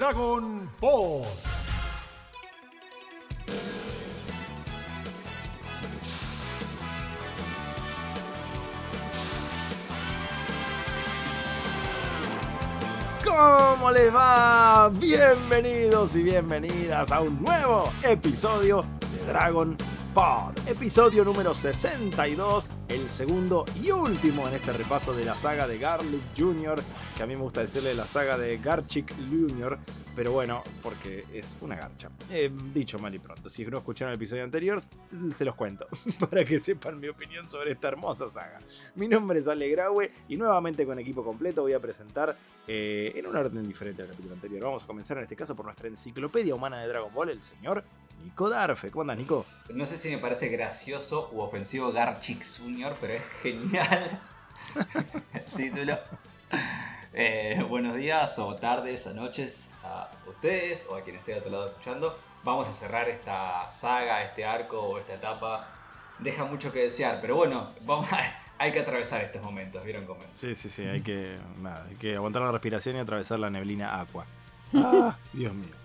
Dragon Ball. ¿Cómo les va? Bienvenidos y bienvenidas a un nuevo episodio de Dragon Pod. Episodio número 62, el segundo y último en este repaso de la saga de Garlic Jr., que a mí me gusta decirle la saga de Garchic Jr., pero bueno, porque es una garcha. Eh, dicho mal y pronto, si no escucharon el episodio anterior, se los cuento, para que sepan mi opinión sobre esta hermosa saga. Mi nombre es Ale Graue y nuevamente con equipo completo voy a presentar eh, en un orden diferente al capítulo anterior. Vamos a comenzar en este caso por nuestra enciclopedia humana de Dragon Ball, el señor Nico Darfe. ¿Cómo andas, Nico? No sé si me parece gracioso u ofensivo Garchix Jr., pero es genial el título. Eh, buenos días o tardes o noches a ustedes o a quien esté de otro lado escuchando. Vamos a cerrar esta saga, este arco o esta etapa. Deja mucho que desear, pero bueno, vamos hay que atravesar estos momentos, ¿vieron cómo es? Sí, sí, sí, hay que, nada, hay que aguantar la respiración y atravesar la neblina aqua. Ah, Dios mío.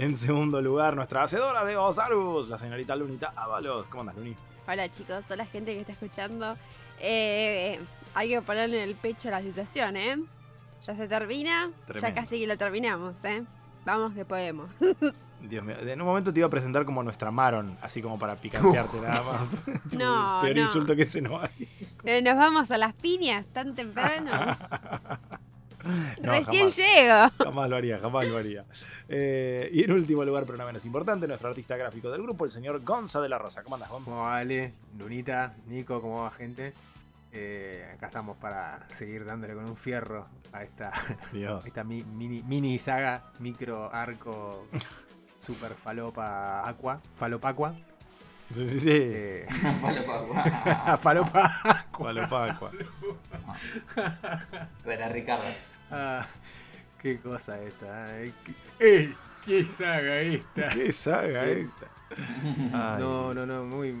En segundo lugar, nuestra hacedora de Osarus, la señorita Lunita Ábalos. ¿Cómo andas, Luni? Hola chicos, hola gente que está escuchando. Eh, hay que ponerle en el pecho a la situación, ¿eh? Ya se termina, Tremendo. ya casi que lo terminamos, ¿eh? Vamos que podemos. Dios mío. En un momento te iba a presentar como nuestra Maron, así como para picantearte nada más. No, peor no. insulto que se nos hay. Nos vamos a las piñas tan temprano. No, Recién jamás. llego. Jamás lo haría, jamás lo haría. Eh, y en último lugar, pero no menos importante, nuestro artista gráfico del grupo, el señor Gonza de la Rosa. ¿Cómo andas, Gon? ¿Cómo va Ale? Lunita, Nico, ¿cómo va gente? Eh, acá estamos para seguir dándole con un fierro a esta, Dios. esta mi- mini, mini saga, micro arco, super falopa aqua, falopa aqua. Sí, sí, sí. Eh, Palo pa' guau. falopa aqua. Gualopacua. Verá, Ricardo. Ah, qué cosa esta. eh. ¿Qué, eh, qué saga esta? ¿Qué saga Qué- esta? Ay. No, no, no, muy...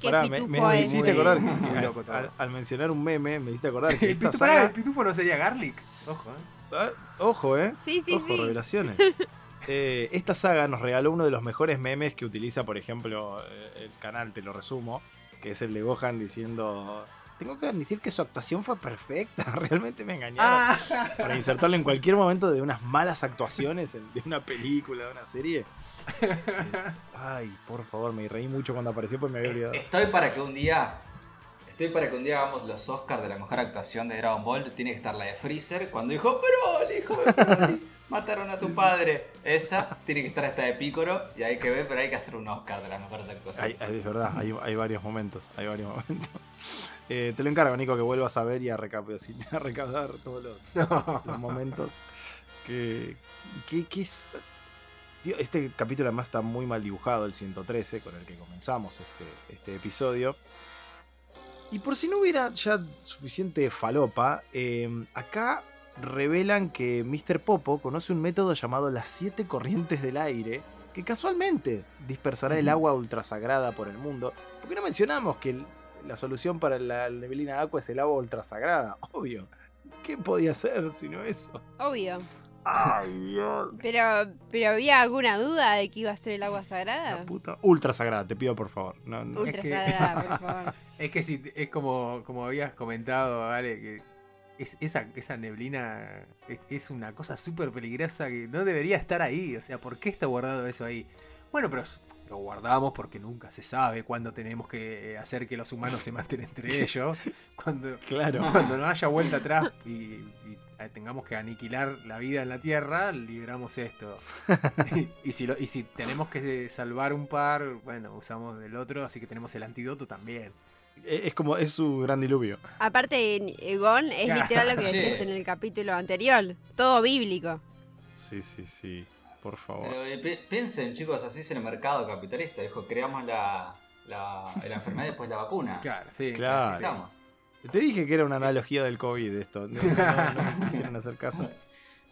Qué Pará, me, pitufo me es. hiciste Muy- acordar que, muy loco al, mencionar un meme, me hiciste acordar que El esta pitufo, pará, saga... el pitufo no sería Garlic. Ojo, eh. Ah, ojo, eh. Sí, sí, Ojo, sí. revelaciones. Eh, esta saga nos regaló uno de los mejores memes que utiliza, por ejemplo, eh, el canal, te lo resumo, que es el de Gohan diciendo... Tengo que admitir que su actuación fue perfecta, realmente me engañaron. Ah. Para insertarlo en cualquier momento de unas malas actuaciones en- de una película, de una serie. Es- ay, por favor, me reí mucho cuando apareció, pues me había olvidado. Estoy para que un día. Estoy para que un día hagamos los Oscars de la mejor actuación de Dragon Ball. Tiene que estar la de Freezer cuando dijo, pero el hijo de Broly, mataron a tu padre. Esa tiene que estar esta de Picoro y hay que ver, pero hay que hacer un Oscar de las mejores actuaciones. Hay- es verdad, hay, hay varios momentos, hay varios momentos. Eh, te lo encargo, Nico, que vuelvas a ver y a, a recaudar todos los, los momentos. Que, que, que es- Tío, este capítulo además está muy mal dibujado, el 113, con el que comenzamos este, este episodio. Y por si no hubiera ya suficiente falopa, eh, acá revelan que Mr. Popo conoce un método llamado las siete corrientes del aire, que casualmente dispersará el agua ultrasagrada por el mundo. Porque no mencionamos que el- la solución para la neblina aqua es el agua ultrasagrada? Obvio. ¿Qué podía ser si no eso? Obvio. ¡Ay, Dios! Pero, pero ¿había alguna duda de que iba a ser el agua La sagrada? puta. Ultra sagrada, te pido por favor. No, no. Ultra Es que- sagrada, por favor. Es que si es como, como habías comentado, Ale, que es, esa, esa neblina es, es una cosa súper peligrosa que no debería estar ahí. O sea, ¿por qué está guardado eso ahí? Bueno, pero lo guardamos porque nunca se sabe cuándo tenemos que hacer que los humanos se maten entre ellos. Cuando, Claro. cuando no haya vuelta atrás y, y, eh, tengamos que aniquilar la vida en la Tierra, liberamos esto. y, y si lo- y si tenemos que salvar un par, bueno, usamos del otro, así que tenemos el antídoto también. Es es como, es su gran diluvio. Aparte, Egon es literal lo que Sí. decías en el capítulo anterior. Todo bíblico. Sí, sí, sí. Por favor. Pero eh, pi- piensen, chicos, así es el mercado capitalista. Dijo, creamos la, la, la enfermedad y después la vacuna. Claro, sí. Claro. Estamos. Te dije que era una analogía del COVID esto. No, no, no me quisieron hacer caso.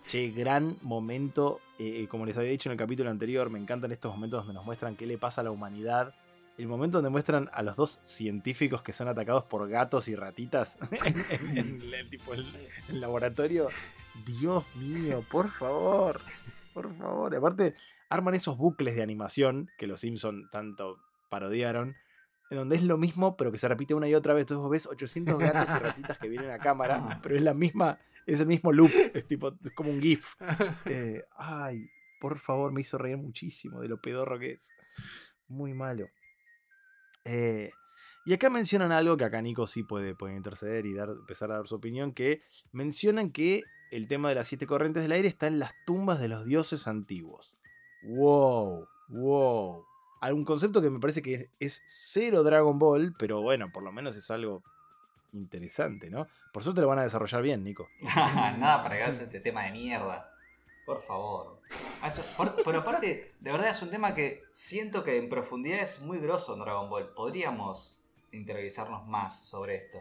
Che, gran momento. eh, como les había dicho en el capítulo anterior, me encantan estos momentos donde nos muestran qué le pasa a la humanidad. El momento donde muestran a los dos científicos que son atacados por gatos y ratitas en, en- en el, tipo, el- el laboratorio. Dios mío, por favor. Por favor. Y aparte, arman esos bucles de animación que los Simpson tanto parodiaron, en donde es lo mismo, pero que se repite una y otra vez. Entonces vos ves 800 gatos y ratitas que vienen a cámara, pero es la misma, es el mismo loop, es tipo, es como un GIF. Eh, ay, por favor, me hizo reír muchísimo de lo pedorro que es. Muy malo. Eh, y acá mencionan algo que acá Nico sí puede, puede interceder y dar, empezar a dar su opinión, que mencionan que el tema de las siete corrientes del aire está en las tumbas de los dioses antiguos. Wow, wow. Algún concepto que me parece que es, es cero Dragon Ball, pero bueno, por lo menos es algo interesante, ¿no? Por suerte lo van a desarrollar bien, Nico. Nada para cagarse este tema de mierda. Por favor. Ah, eso- por- pero aparte, de verdad es un tema que siento que en profundidad es muy grosso en Dragon Ball. Podríamos interiorizarnos más sobre esto.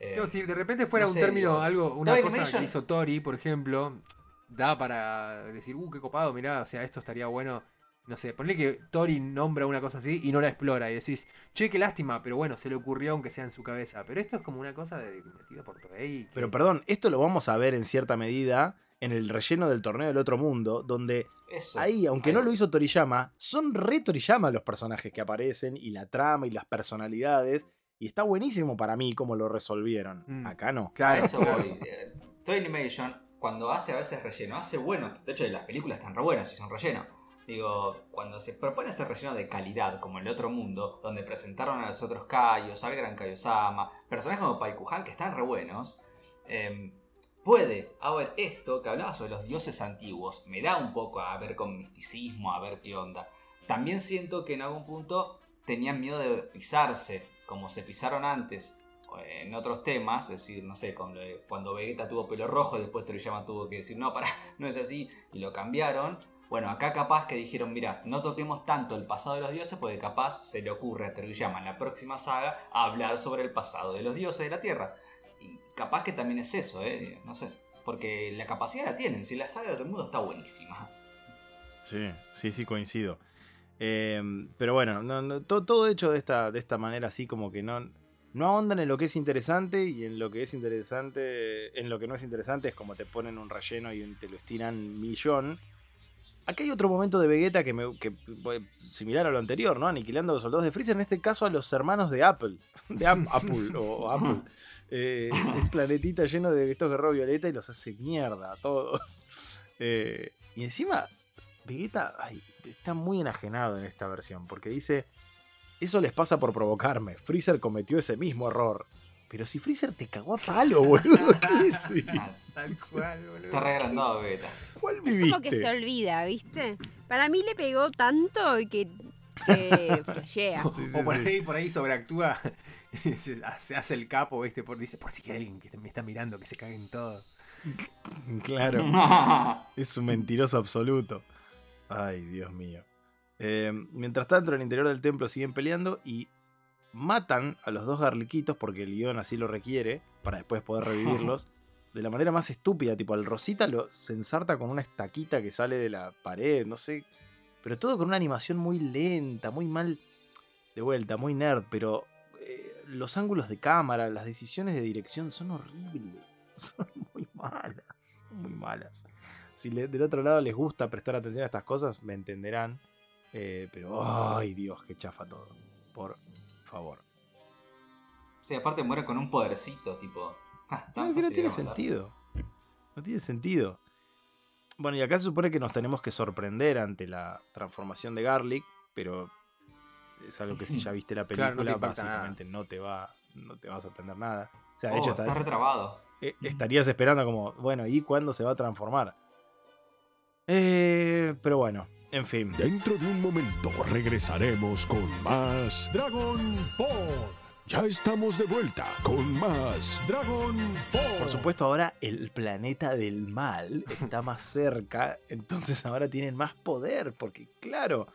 Eh, si de repente fuera no un sé, término, digo, algo, una Toy cosa Animation- que hizo Tori, por ejemplo, da para decir, uh, qué copado, mirá, o sea, esto estaría bueno. No sé, ponle que Tori nombra una cosa así y no la explora y decís, che, qué lástima, pero bueno, se le ocurrió aunque sea en su cabeza. Pero esto es como una cosa de metida por Toei. que- Pero perdón, esto lo vamos a ver en cierta medida en el relleno del torneo del otro mundo, donde eso. ahí, aunque Ahí no lo hizo Toriyama, son re Toriyama los personajes que aparecen y la trama y las personalidades. Y está buenísimo para mí cómo lo resolvieron. Mm. Acá no. A Claro, eso voy. Eh, Toy Animation, cuando hace a veces relleno, hace bueno. De hecho, las películas están re buenas y son relleno. Digo, cuando se propone hacer relleno de calidad, como en el otro mundo, donde presentaron a los otros Kaios, al gran Kaiosama, personajes como Paikuhan que están re buenos, em, puede haber esto que hablaba sobre los dioses antiguos. Me da un poco a ver con misticismo, a ver qué onda. También siento que en algún punto tenían miedo de pisarse, como se pisaron antes en otros temas, es decir, no sé, cuando, Vegeta tuvo pelo rojo, después Toriyama tuvo que decir, no, pará, no es así, y lo cambiaron. Bueno, acá capaz que dijeron, mira, no toquemos tanto el pasado de los dioses, porque capaz se le ocurre a Toriyama en la próxima saga hablar sobre el pasado de los dioses de la Tierra. Y capaz que también es eso, eh, no sé, porque la capacidad la tienen, si la saga de otro mundo está buenísima. Sí, sí, sí, coincido. Eh, pero bueno, no- no, to- todo hecho de esta, de esta manera así como que no, no ahondan en lo que es interesante y en lo que es interesante, en lo que no es interesante es como te ponen un relleno y te lo estiran millón. Acá hay otro momento de Vegeta que, me, similar a lo anterior, ¿no? Aniquilando a los soldados de Freezer, en este caso a los hermanos de Apple, de Apple o, Apple. Eh, un planetita lleno de estos guerreros violeta y los hace mierda a todos. Eh, y encima, Vegeta está muy enajenado en esta versión, porque dice, eso les pasa por provocarme, Freezer cometió ese mismo error. Pero si Freezer te cagó a palo, boludo, ¿qué es eso? Tal cual, boludo. Está re agrandado Vegeta. ¿Cuál Como que se viviste? olvida, ¿viste? Para mí le pegó tanto que, que flashea. O, Sí, sí, o por, sí. ahí, por ahí sobreactúa, se, se hace el capo, ¿viste? Por, dice, por si hay alguien que me está mirando, que se caguen todos. Claro, es un mentiroso absoluto. Ay, Dios mío. Eh, mientras tanto, en el interior del templo siguen peleando y matan a los dos garliquitos porque el guion así lo requiere para después poder revivirlos. De la manera más estúpida, tipo al Rosita lo se ensarta con una estaquita que sale de la pared, no sé. Pero todo con una animación muy lenta, muy mal. De vuelta, muy nerd, pero eh, los ángulos de cámara, las decisiones de dirección son horribles. Son muy malas, muy malas. Si le- del otro lado les gusta prestar atención a estas cosas, me entenderán. Eh, pero, ay Dios, que chafa todo. Por favor. Sí, aparte muere con un podercito, tipo. ja, tan No, que no tiene sentido. No tiene sentido. Bueno, y acá se supone que nos tenemos que sorprender ante la transformación de Garlic, pero es algo que si ya viste la Claro, película, no te impacta básicamente no te va no te va a sorprender nada. O sea, de Oh, hecho, está está- retrabado. eh, estarías esperando como, bueno, ¿y cuándo se va a transformar? Eh, pero bueno, en fin. Dentro de un momento regresaremos con más Dragon Ball. Ya estamos de vuelta con más Dragon Ball. Por supuesto, ahora el planeta del mal está más cerca, entonces ahora tienen más poder, porque claro,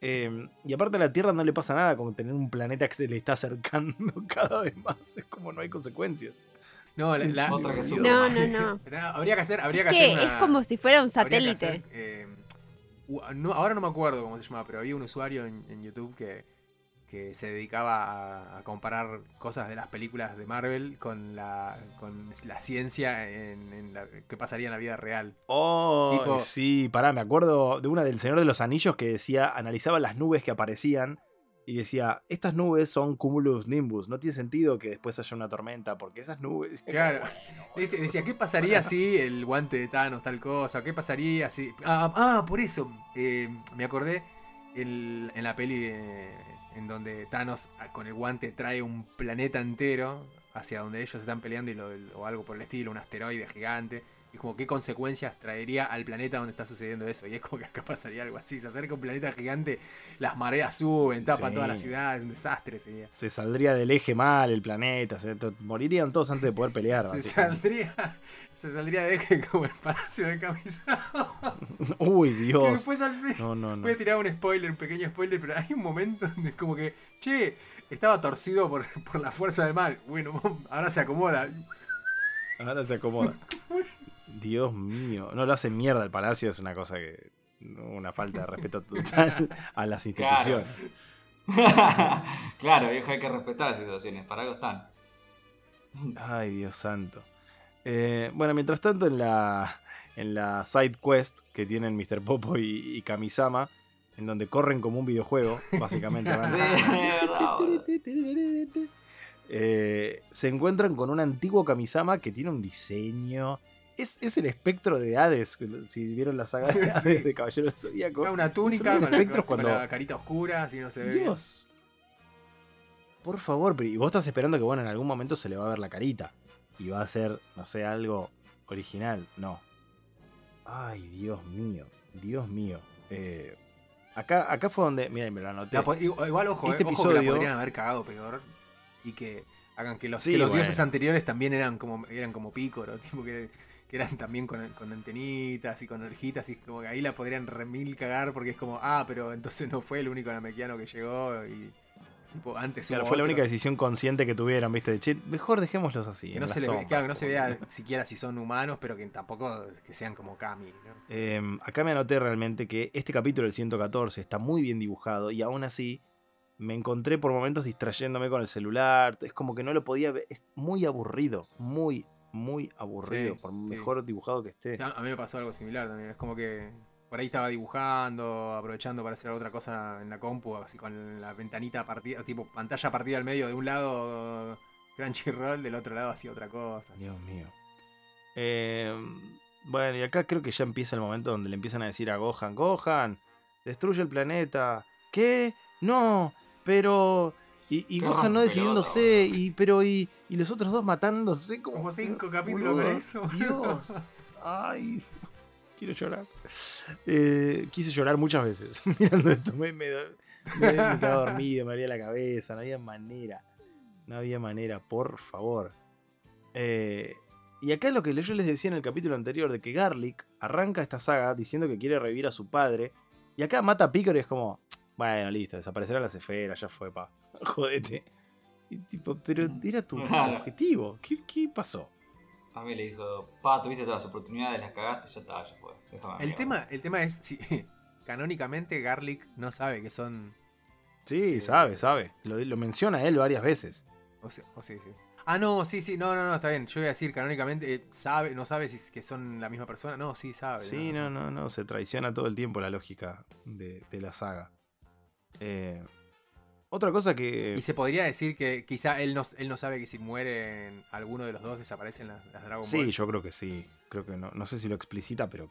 eh, y aparte a la Tierra no le pasa nada como tener un planeta que se le está acercando cada vez más, es como no hay consecuencias. No, la, la- Otra que digo, sube. No, no, no. Habría que hacer, habría que Es hacer que una- es como si fuera un satélite. hacer, eh, no, ahora no me acuerdo cómo se llamaba, pero había un usuario en, en YouTube que, que se dedicaba a, a comparar cosas de las películas de Marvel con la, con la ciencia en, en la- que pasaría en la vida real. Oh, Tipo- sí, pará, me acuerdo de una del Señor de los Anillos que decía, analizaba las nubes que aparecían y decía, estas nubes son cumulus nimbus, no tiene sentido que después haya una tormenta, porque esas nubes... Claro. Este, decía, ¿qué pasaría si el guante de Thanos tal cosa? ¿Qué pasaría si...? Ah, ah, por eso. eh, me acordé el- en la peli de- en donde Thanos ah, con el guante trae un planeta entero hacia donde ellos están peleando y lo- o algo por el estilo, un asteroide gigante. Y como qué consecuencias traería al planeta donde está sucediendo eso. Y es como que acá pasaría algo así. Se acerca un planeta gigante, las mareas suben, tapan Sí. toda la ciudad, un desastre sería. Se saldría del eje mal el planeta, se morirían todos antes de poder pelear. Se saldría, se saldría de eje como el palacio de camisado. Uy, Dios. después al fin. No, no, no. Voy a tirar un spoiler, un pequeño spoiler, pero hay un momento donde es como que, che, estaba torcido por, por la fuerza del mal. Bueno, ahora se acomoda. Ahora se acomoda. Dios mío. No lo hace mierda el palacio, es una cosa que. Una falta de respeto total a las instituciones. claro, viejo, hay que respetar las situaciones, para algo están. Ay, Dios santo. Eh, bueno, mientras tanto, en la, en la side quest que tienen Mr. Popo y, y Kamisama, en donde corren como un videojuego, básicamente. Sí. Eh, se encuentran con un antiguo Kamisama que tiene un diseño. Es, es el espectro de Hades, si vieron la saga de. Hades de Caballero del Zodíaco. Una túnica con la, con cuando- la carita oscura, así no se ve. Dios. Por favor, pero y vos estás esperando que, bueno, en algún momento se le va a ver la carita. Y va a ser, no sé, algo original. No. Ay, Dios mío. Dios mío. Eh, acá, acá fue donde. Mira, me lo anoté. La igual, ojo, Este eh, ojo que la episodio- podrían haber cagado peor. Y que hagan que los, Sí, que los bueno. dioses anteriores también eran como eran como pícoro, tipo que, que eran también con, con antenitas y con orejitas, y como que ahí la podrían remil cagar porque es como, ah, pero entonces no fue el único namequiano que llegó y tipo antes Claro, fue la única decisión consciente que tuvieron, ¿viste? De, che, mejor dejémoslos así. que no se le, sombra, claro, que no se vea siquiera si son humanos, pero que tampoco que sean como Kami, ¿no? Eh, acá me anoté realmente que este capítulo, el 114, está muy bien dibujado y aún así me encontré por momentos distrayéndome con el celular. Es como que no lo podía ver. Es muy aburrido, muy, muy aburrido, Sí, por sí. mejor dibujado que esté. A mí me pasó algo similar también. Es como que por ahí estaba dibujando, aprovechando para hacer otra cosa en la compu, así con la ventanita partida, tipo pantalla partida al medio de un lado Crunchyroll, del otro lado hacía otra cosa. Dios mío. Eh, bueno, y acá creo que ya empieza el momento donde le empiezan a decir a Gohan, Gohan, destruye el planeta. ¿Qué? No, pero... Y, y Gohan no decidiéndose, y, pero y, y los otros dos matándose como... Como cinco capítulos con eso. Dios. Ay, quiero llorar. Eh, quise llorar muchas veces mirando esto. Me, me, me, me quedaba dormido, me haría la cabeza, no había manera. No había manera, por favor. Eh, y acá es lo que yo les decía en el capítulo anterior, de que Garlic arranca esta saga diciendo que quiere revivir a su padre. Y acá mata a Piccolo y es como, bueno, listo, desaparecerán las esferas, ya fue, pa. Jodete. Y tipo, pero era tu Claro. objetivo. ¿Qué, qué pasó? A mí le dijo, pa, tuviste todas las oportunidades, las cagaste, ya está, ya fue. déjame El boludo". tema, el tema es si canónicamente Garlic no sabe que son. Sí, Eh, sabe, sabe. Lo, lo menciona él varias veces. O, sea, o sí, sí. Ah, no, sí, sí, no, no, no, está bien. Yo iba a decir canónicamente, eh, sabe, no sabe si es que son la misma persona. No, sí sabe. Sí, no, no, no. Se traiciona todo el tiempo la lógica de, de la saga. Eh, otra cosa que. Y se podría decir que quizá él no, él no sabe que si mueren alguno de los dos desaparecen las, las Dragon Sí, Ball. yo creo que sí. Creo que no. No sé si lo explicita, pero.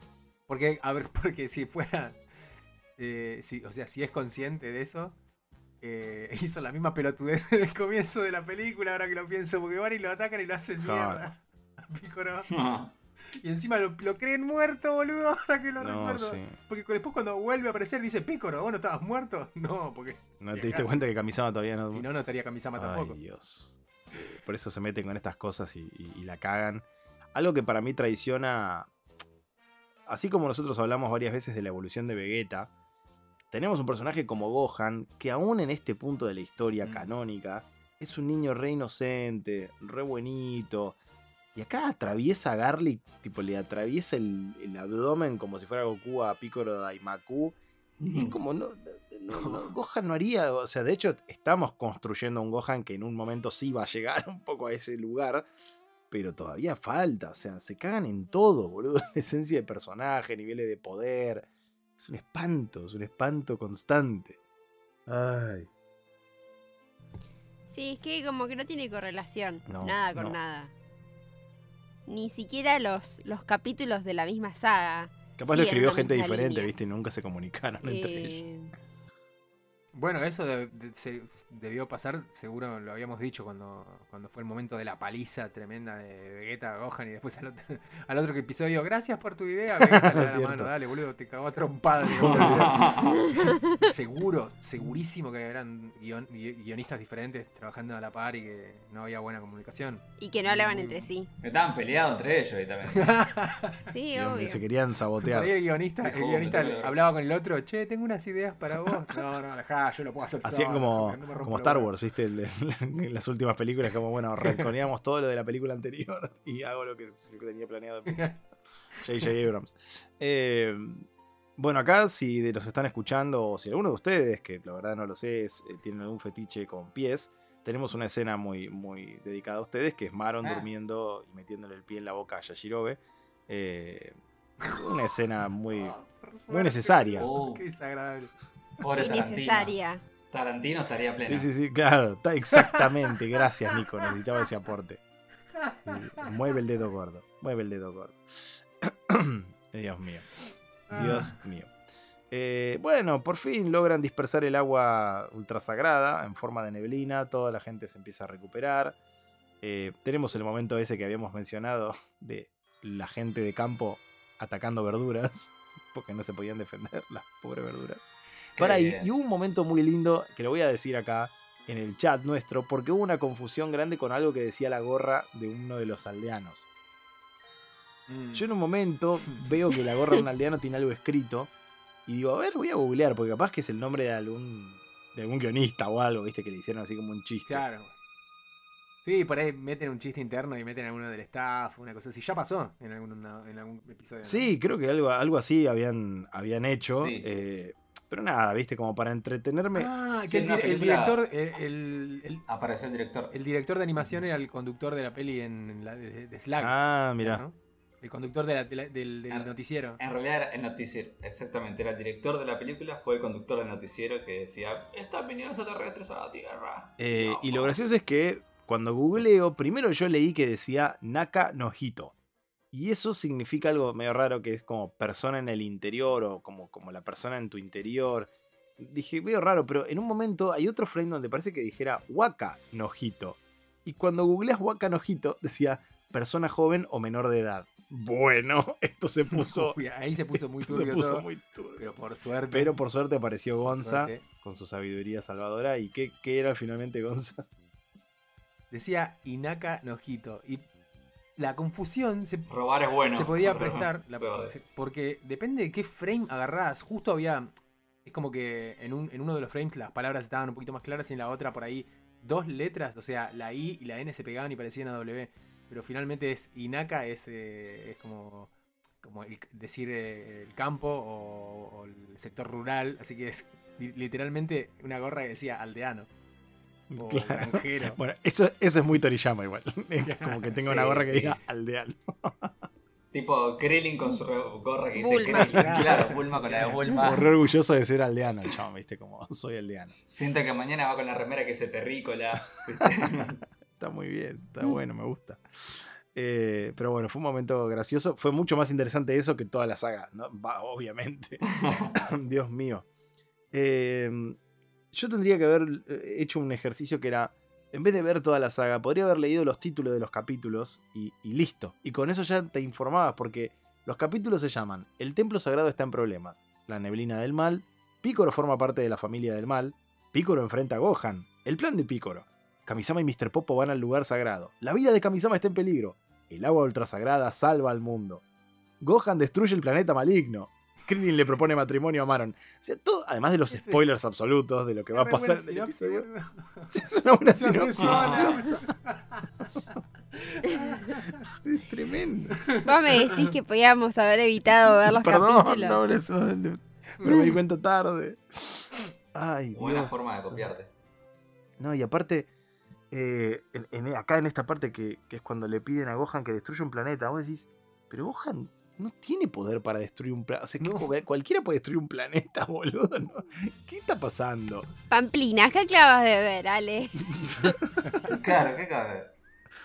Porque, a ver, porque si fuera. eh, si, o sea, si es consciente de eso. eh, hizo la misma pelotudez en el comienzo de la película, ahora que lo pienso, porque van y lo atacan y lo hacen Claro. mierda. A Piccolo. Y encima lo, lo creen muerto, boludo, ahora que lo No, recuerdo. sí. Porque después cuando vuelve a aparecer dice, Piccolo, ¿vos no estabas muerto? No, porque ¿No te diste cuenta que Kamisama todavía no. si no, no estaría Kamisama tampoco. Dios. Por eso se meten con estas cosas y, y- y la cagan. Algo que para mí traiciona. Así como nosotros hablamos varias veces de la evolución de Vegeta, tenemos un personaje como Gohan que, aún en este punto de la historia Mm. canónica, es un niño re inocente, re buenito. Y acá atraviesa a Garlic, tipo, le atraviesa el, el abdomen como si fuera Goku a Piccolo Daimaku. Y es como, no, no, no, Gohan no haría, o sea, de hecho estamos construyendo un Gohan que en un momento sí va a llegar un poco a ese lugar, pero todavía falta, o sea, se cagan en todo, boludo, en esencia de personaje, niveles de poder, es un espanto, es un espanto constante. Ay. Sí, es que como que no tiene correlación. No, nada con no. nada. Ni siquiera los, los capítulos de la misma saga. Capaz lo escribió gente diferente, línea. viste, y nunca se comunicaron entre ellos. Bueno, eso de- de- se- debió pasar, seguro lo habíamos dicho cuando, cuando fue el momento de la paliza tremenda de Vegeta a Gohan y después al otro, al otro episodio, gracias por tu idea, Vegeta le da la Cierto. mano, dale boludo, te cagó a trompada. Seguro, segurísimo que eran guion- gui- guionistas diferentes trabajando a la par y que no había buena comunicación. y que no hablaban Muy- entre sí. Estaban peleados entre ellos y también. Sí, obvio. se querían Por sabotear. ahí el guionista, el Dijo, guionista "Me tengo que- hablaba con el otro, che, tengo unas ideas para vos. No, no, dejá, yo lo puedo hacer Hacían solo, como, no como Star huevos". Wars, ¿viste? El en las últimas películas, como bueno, retconeamos todo lo de la película anterior y hago lo que tenía planeado. J.J. Abrams. Eh, bueno, acá, si de los están escuchando, o si alguno de ustedes, que la verdad no lo sé, es, eh, tienen algún fetiche con pies, tenemos una escena muy, muy dedicada a ustedes, que es Maron Ah. durmiendo y metiéndole el pie en la boca a Yashirobe. Eh, una escena muy, muy necesaria. Oh, Qué desagradable. Pobre Tarantino. Innecesaria. Tarantino estaría pleno. Sí, sí, sí, claro, exactamente. Gracias, Nico. Necesitaba ese aporte. Sí, mueve el dedo gordo. Mueve el dedo gordo. Dios mío. Dios mío. Eh, bueno, por fin logran dispersar el agua ultrasagrada en forma de neblina. Toda la gente se empieza a recuperar. Eh, tenemos el momento ese que habíamos mencionado de la gente de campo atacando verduras. Porque no se podían defender las pobres verduras. Para, y, y hubo un momento muy lindo que lo voy a decir acá en el chat nuestro, porque hubo una confusión grande con algo que decía la gorra de uno de los aldeanos. Mm. Yo en un momento veo que la gorra de un aldeano tiene algo escrito y digo, a ver, voy a googlear, porque capaz que es el nombre de algún, de algún guionista o algo, viste, que le hicieron así como un chiste. Claro. Sí, por ahí meten un chiste interno y meten a uno del staff, una cosa así. Ya pasó en algún, una- en algún episodio. ¿no? Sí, creo que algo, algo así habían, habían hecho. Sí. eh, pero nada, viste, como para entretenerme. Ah, Sí, que el, director, el, el- Apareció el director. el director de animación era el conductor de la peli en la de, de Slag. Ah, mira. ¿no? El conductor de la- de la- del, del noticiero. En realidad era el noticiero, exactamente, era el director de la película, fue el conductor del noticiero que decía, están viniendo extraterrestres a la Tierra. Eh, No, y lo gracioso es que cuando googleo, primero yo leí que decía Naka no Hito. Y eso significa algo medio raro que es como persona en el interior o como, como la persona en tu interior. Dije, medio raro, pero en un momento hay otro frame donde parece que dijera Waka no Hito. Y cuando googleas Waka no Hito, decía persona joven o menor de edad. Bueno, esto se puso, Uy, ahí se puso muy esto se turbio puso todo. muy turbio. Pero por suerte. Pero por suerte apareció Gonza suerte, con su sabiduría salvadora. ¿Y qué, qué era finalmente Gonza? Decía Inaka Nojito. Y la confusión se, Robar es bueno. se podía prestar. la- se- porque depende de qué frame agarrás. Justo había. Es como que en, un- en uno de los frames las palabras estaban un poquito más claras y en la otra por ahí dos letras, o sea, la I y la N se pegaban y parecían a W. Pero finalmente es Inaka, es, eh, es como, como el- decir eh, el campo o, o el sector rural. Así que es li- literalmente una gorra que decía aldeano. O Claro. granjero. Bueno, eso, eso es muy Toriyama igual. Es como que tengo una Sí, gorra que sí. diga aldeano. Tipo Krillin con su gorra que dice. Krillin. Claro, Bulma con la de Bulma. Como re orgulloso de ser aldeano el chabón, viste, como soy aldeano. Siente que mañana va con la remera que dice terrícola. Está muy bien, está bueno, me gusta. Eh, pero bueno, fue un momento gracioso. Fue mucho más interesante eso que toda la saga, ¿no? Va, obviamente. Dios mío. Eh, yo tendría que haber eh, hecho un ejercicio que era, en vez de ver toda la saga, podría haber leído los títulos de los capítulos y, y listo. Y con eso ya te informabas, porque los capítulos se llaman El Templo Sagrado está en problemas, La Neblina del Mal, Picoro forma parte de la familia del mal, Picoro enfrenta a Gohan, El plan de Picoro, Kamisama y Mr. Popo van al lugar sagrado, La vida de Kamisama está en peligro, El agua ultrasagrada salva al mundo, Gohan destruye el planeta maligno, Krillin le propone matrimonio a Maron. O sea, todo, además de los spoilers absolutos de lo que va a pasar en el sinopsis, episodio. Es una buena sinopsis. Es tremendo. Vos me decís que podíamos haber evitado ver los Perdón, capítulos. no, eso- pero me di cuenta tarde. Ay, Buena Dios. forma de copiarte. No, y aparte, eh, en- en- acá en esta parte que, que es cuando le piden a Gohan que destruya un planeta, vos decís, pero Gohan no tiene poder para destruir un planeta. O sea, No. cualquiera puede destruir un planeta, boludo. ¿no? ¿Qué está pasando? Pamplina, ¿qué acabas de ver, Ale? Claro, ¿qué cabe?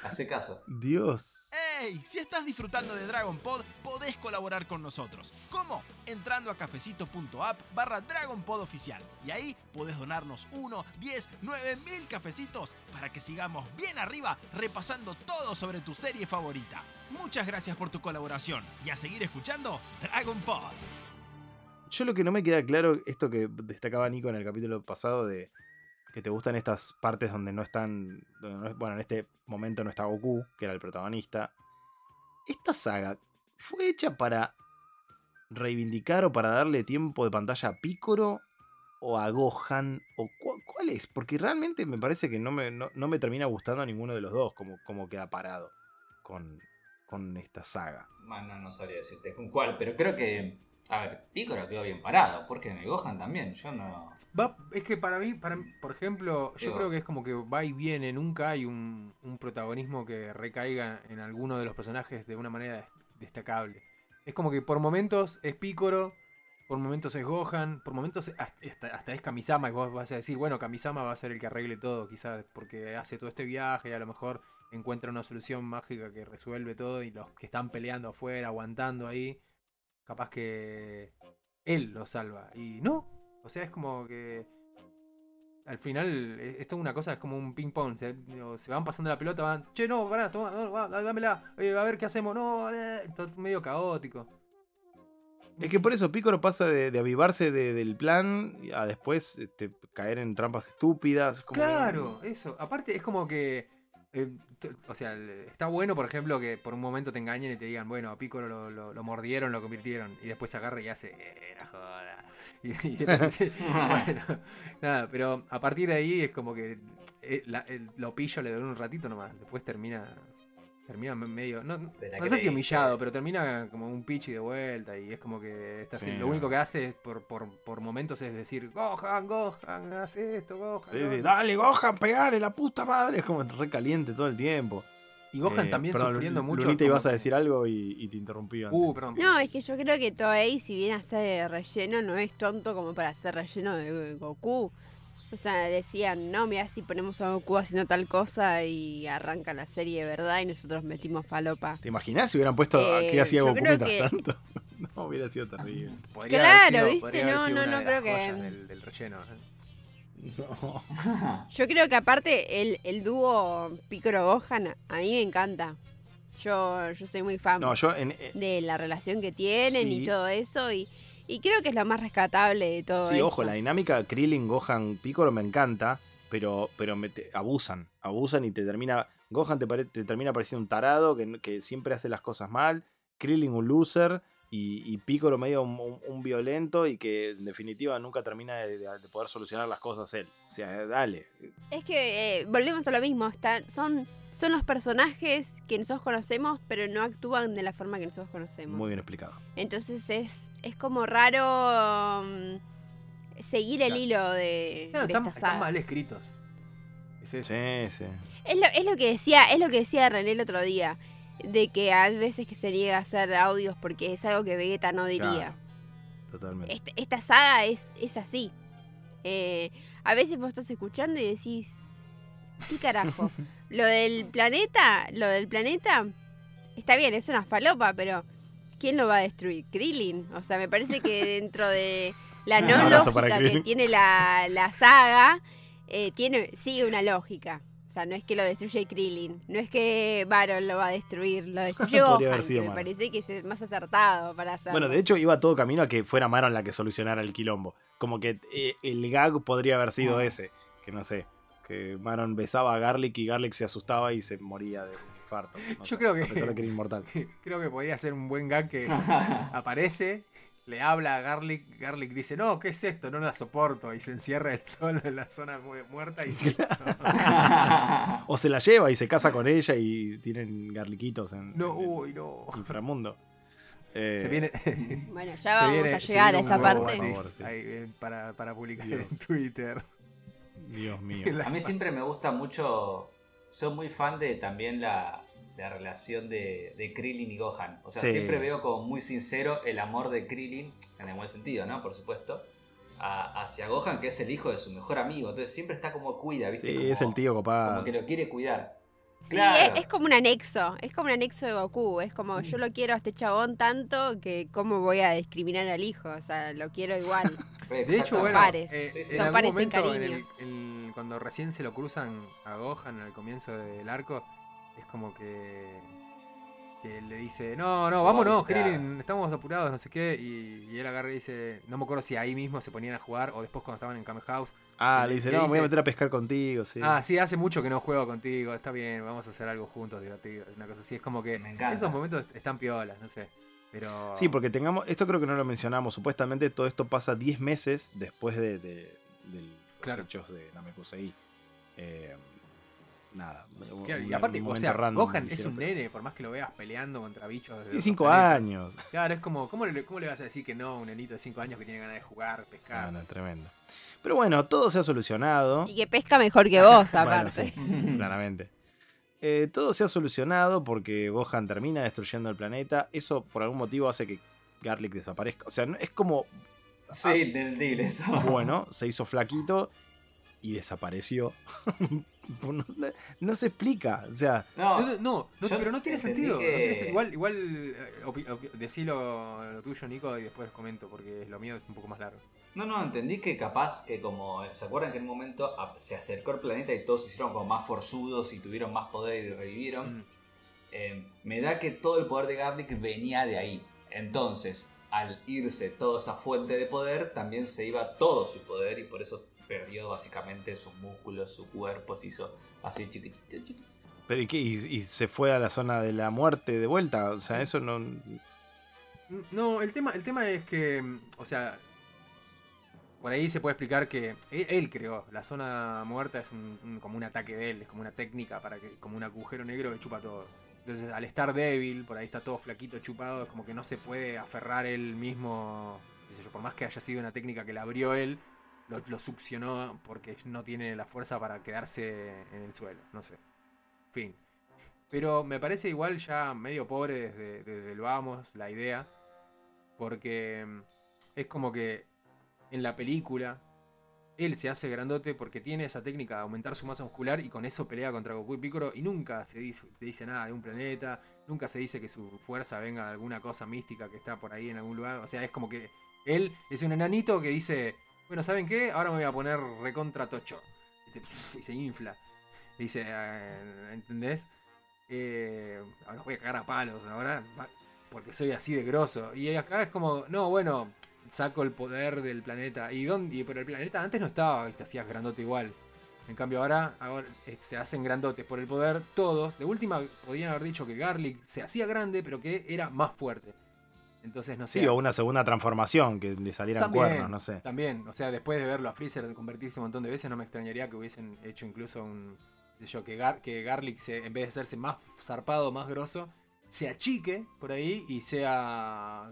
Hace caso. Dios. ¡Ey! Si estás disfrutando de Dragon Pod, podés colaborar con nosotros. ¿Cómo? Entrando a cafecito.app barra Dragon Pod oficial. Y ahí podés donarnos 1, 10, 9 mil cafecitos para que sigamos bien arriba repasando todo sobre tu serie favorita. Muchas gracias por tu colaboración y a seguir escuchando Dragon Pod. Yo lo que no me queda claro, esto que destacaba Nico en el capítulo pasado de que te gustan estas partes donde no están, bueno, en este momento no está Goku, que era el protagonista. Esta saga fue hecha para reivindicar o para darle tiempo de pantalla a Piccolo o a Gohan o cu- cuál es, porque realmente me parece que no me, no me termina gustando a ninguno de los dos como, como queda parado con, con esta saga. Bueno, no sabría decirte con cuál, pero creo que. A ver, Piccolo quedó bien parado. ¿Por qué no? Y Gohan también. Yo no. Va- es que para mí, para, mí, por ejemplo, yo Digo- creo que es como que va y viene, nunca hay un, un protagonismo que recaiga en alguno de los personajes de una manera des- destacable. Es como que por momentos es Piccolo, por momentos es Gohan, por momentos hasta, hasta- hasta es Kamisama y vos vas a decir, bueno, Kamisama va a ser el que arregle todo, quizás porque hace todo este viaje y a lo mejor encuentra una solución mágica que resuelve todo y los que están peleando afuera, aguantando ahí, capaz que él lo salva. Y no, o sea, es como que al final es, es toda una cosa, es como un ping pong. Se, van pasando la pelota, van, che, no, pará, toma, no, va, dámela, eh, a ver qué hacemos, no, eh", todo medio caótico. Es que por eso Piccolo pasa de, de avivarse de- del plan a después este, caer en trampas estúpidas. como que- Claro, eso. Aparte es como que. Eh, o sea, está bueno, por ejemplo, que por un momento te engañen y te digan, bueno, a Piccolo lo, lo- lo mordieron, lo convirtieron. Y después se agarra y hace, "Eh, era joda. Y, y entonces, bueno, nada, pero a partir de ahí es como que eh, la- el- lo pillo le duró un ratito nomás. Después termina. Termina me- medio. No, no sé si humillado, pero termina como un pichi de vuelta. Y es como que está haciendo- Sí, lo no. único que hace es por, por, por momentos es decir, Gohan, Gohan, haz esto, Gohan. Sí, sí, Gohan". dale, Gohan, pegale, la puta madre. Es como re caliente todo el tiempo. Y Gohan Eh, también perdón, sufriendo mucho. Lunita, como ibas a decir algo y, y te interrumpí. antes. Uh, perdón. No, es que yo creo que Toei, si bien hace relleno, no es tonto como para hacer relleno de Goku. O sea, decían, no, mira, si ponemos a Goku haciendo tal cosa y arranca la serie de verdad y nosotros metimos falopa. ¿Te imaginas si hubieran puesto a Eh, qué hacía Goku mientras que- tanto? no, hubiera sido terrible. Podría Claro, haber sido- ¿viste? haber No, sido no, una no de creo que- Del, del relleno. ¿eh? No. Yo creo que aparte el, el dúo Piccolo Gohan a mí me encanta. Yo, yo soy muy fan No, yo en, eh, de la relación que tienen Sí. y todo eso y, y creo que es lo más rescatable de todo Sí, esto. ojo, la dinámica Krillin, Gohan, Piccolo me encanta, pero, pero me te- abusan, abusan y te termina. Gohan te, pare- te termina pareciendo un tarado que, que siempre hace las cosas mal, Krillin un loser y, y Piccolo medio un, un- un violento y que en definitiva nunca termina de, de- de poder solucionar las cosas él. O sea, dale. Es que eh, volvemos a lo mismo, están, son, son los personajes que nosotros conocemos, pero no actúan de la forma que nosotros conocemos. Muy bien explicado. Entonces es, es como raro mm, seguir el Claro. hilo de, Claro, de están, esta están saga. mal escritos. Es eso. Sí, sí. Es lo, es lo que decía, es lo que decía René el otro día, de que hay veces que se niega a hacer audios porque es algo que Vegeta no diría. Claro. Totalmente. Este- esta saga es, es así. Eh, a veces vos estás escuchando y decís, ¿qué carajo? lo del planeta, lo del planeta, está bien, es una falopa, pero ¿quién lo va a destruir? Krillin. O sea, me parece que dentro de la no lógica que tiene la, la saga, eh, tiene, sigue una lógica. O sea, no es que lo destruye Krillin, no es que Baron lo va a destruir, lo destruye haber Gohan, sido me parece que es más acertado para hacerlo. Bueno, de hecho iba todo camino a que fuera Maron la que solucionara el quilombo. Como que eh, el gag podría haber sido Ah. ese. Que no sé. Que Maron besaba a Garlic y Garlic se asustaba y se moría de un infarto. no Yo sé, creo que- a pesar de que era inmortal. Creo que podría ser un buen gag que aparece, le habla a Garlic, Garlic dice, no, ¿qué es esto? No la soporto. Y se encierra el solo en la zona mu- muerta y... O se la lleva y se casa con ella y tienen garliquitos en, No, en el uy, no. inframundo. Eh, Se viene, Bueno, ya se vamos viene- a llegar a esa parte. favor, sí. ahí, eh, para, para publicar Dios. en Twitter. Dios mío. A mí siempre me gusta mucho. Soy muy fan de también la, la relación de, de Krillin y Gohan. O sea, Sí. siempre veo como muy sincero el amor de Krillin, en el buen sentido, ¿no? Por supuesto. a- hacia Gohan, que es el hijo de su mejor amigo. Entonces siempre está como cuida, ¿viste? Sí, Como- es el tío copado. Como que lo quiere cuidar. Sí, Claro. es, es como un anexo, es como un anexo de Goku, es como yo lo quiero a este chabón tanto que cómo voy a discriminar al hijo, o sea, lo quiero igual. De hecho, Exactamente. bueno, pares. eh, Sí, sí. en Son algún momento, en cariño. el- el- cuando recién se lo cruzan a Gohan al comienzo del arco, es como que, que le dice, no, no, vámonos. Krillin, estamos apurados, no sé qué, y, y él agarra y dice, no me acuerdo si ahí mismo se ponían a jugar o después cuando estaban en Kame House. Ah, le- dice, no, me voy a meter a pescar contigo, sí. Ah, sí, hace mucho que no juego contigo, está bien, vamos a hacer algo juntos, divertido, una cosa así, es como que Me esos momentos están piolas, no sé, pero... Sí, porque tengamos, esto creo que no lo mencionamos, supuestamente todo esto pasa 10 meses después de, de, de los Claro. hechos de Namekusei. Eh, nada. un- Claro, y un aparte, o sea, random Gohan es un pero- nene, por más que lo veas peleando contra bichos de Tiene otros 5 planetas. años. Claro, es como, ¿cómo le, ¿cómo le vas a decir que no a un nenito de 5 años que tiene ganas de jugar, pescar? Ah, no, tremendo. Pero bueno, todo se ha solucionado. Y que pesca mejor que vos, Bueno, aparte. sí, claramente. Eh, todo se ha solucionado porque Gohan termina destruyendo el planeta. Eso por algún motivo hace que Garlic desaparezca. O sea, es como, Sí, entendible eso. bueno, se hizo flaquito y desapareció. no, no se explica. O sea, No, No, pero no tiene sentido. que- tiene Igual, igual eh, decilo lo tuyo, Nico, y después comento, porque lo mío es un poco más largo. No, no, entendí que capaz que como, ¿se acuerdan que en un momento se acercó el planeta y todos se hicieron como más forzudos y tuvieron más poder y revivieron? Mm. Eh, me da que todo el poder de Garlic venía de ahí. Entonces, al irse toda esa fuente de poder, también se iba todo su poder y por eso perdió básicamente sus músculos, su cuerpo, se hizo así chiquitito, chiquitito. pero ¿y, qué? ¿Y, y se fue a la zona de la muerte de vuelta? O sea, eso no. No, el tema, el tema es que, mm, o sea, por ahí se puede explicar que él, él creó, la zona muerta es un- como un ataque de él, es como una técnica para que, como un agujero negro que chupa todo. Entonces, al estar débil, por ahí está todo flaquito, chupado, es como que no se puede aferrar él mismo, qué sé yo, por más que haya sido una técnica que la abrió él, lo, lo succionó porque no tiene la fuerza para quedarse en el suelo, no sé. Fin. Pero me parece igual ya medio pobre desde, desde el vamos la idea. Porque es como que en la película él se hace grandote porque tiene esa técnica de aumentar su masa muscular y con eso pelea contra Goku y Piccolo y nunca se dice, dice nada de un planeta, nunca se dice que su fuerza venga de alguna cosa mística que está por ahí en algún lugar. O sea, es como que él es un enanito que dice, bueno, ¿saben qué? Ahora me voy a poner recontra tocho. Y se- Y se infla. Dice, eh, ¿entendés? Eh, ahora voy a cagar a palos, ahora porque soy así de grosso. Y acá es como, no, bueno, saco el poder del planeta. ¿Y dónde? Pero el planeta antes no estaba, te hacías grandote igual. En cambio ahora, ahora eh, se hacen grandotes por el poder todos. De última podrían haber dicho que Garlic se hacía grande, pero que era más fuerte. Entonces no sé. Sí, o una segunda transformación, que le salieran También, cuernos, no sé. También, o sea, después de verlo a Freezer convertirse un montón de veces, no me extrañaría que hubiesen hecho incluso un. sé yo, que, Gar- que Garlic, se, en vez de hacerse más zarpado, más grosso, se achique por ahí y sea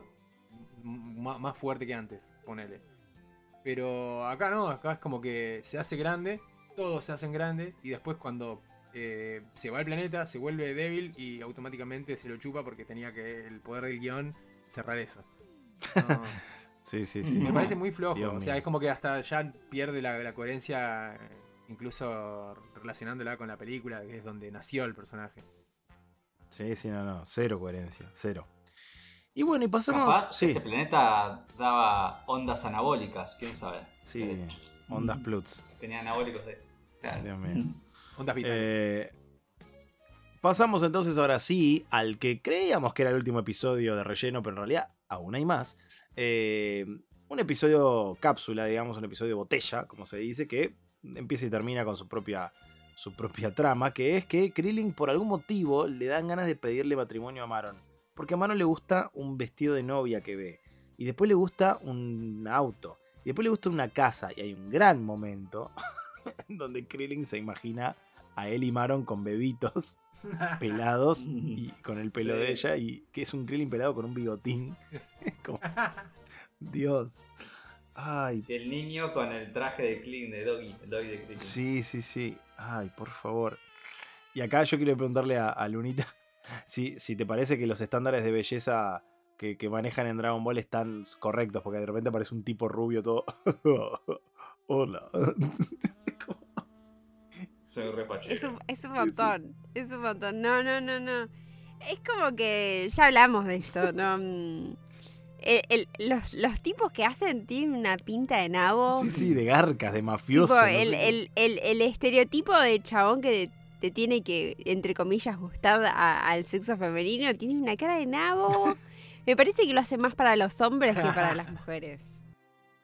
más fuerte que antes, ponele. Pero acá no, acá es como que se hace grande, todos se hacen grandes y después cuando eh, se va al planeta se vuelve débil y automáticamente se lo chupa porque tenía que el poder del guion cerrar eso. No. Sí, sí, sí. Me parece muy flojo. Dios o sea, mío. es como que hasta ya pierde la, la coherencia, eh, incluso relacionándola con la película, que es donde nació el personaje. Sí, sí, no, no. Cero coherencia, cero. Y bueno, y pasamos. Capaz sí, ese planeta daba ondas anabólicas, quién sabe. sí. Eh, Ondas Pluts. Tenía anabólicos de. Claro. Dios mío. Ondas vitales. Eh, pasamos entonces ahora sí al que creíamos que era el último episodio de relleno, pero en realidad aún hay más. Eh, un episodio cápsula, digamos, un episodio botella, como se dice, que empieza y termina con su propia, su propia trama, que es que Krillin por algún motivo le dan ganas de pedirle matrimonio a Maron. Porque a Maron le gusta un vestido de novia que ve. Y después le gusta un auto. Y después le gusta una casa. Y hay un gran momento donde Krillin se imagina a él y Maron con bebitos pelados y con el pelo Sí. de ella y que es un Krillin pelado con un bigotín. Como- Dios. Ay, El niño con el traje de Clean de Doggy, el Doggy de Clean. sí, sí, sí. Ay, por favor. Y acá yo quiero preguntarle a, a Lunita si, si te parece que los estándares de belleza que, que manejan en Dragon Ball están correctos, porque de repente aparece un tipo rubio todo. Hola. Soy re fachero. Es un, es un montón, es un montón. No, no, no, no. Es como que ya hablamos de esto, ¿no? Mm, el- el- los, los tipos que hacen tienen una pinta de nabo. Sí, sí, de garcas, de mafioso. Tipo, no el, sé. el- el- el estereotipo de chabón que te tiene que, entre comillas, gustar a- al sexo femenino tiene una cara de nabo. Me parece que lo hace más para los hombres que para las mujeres.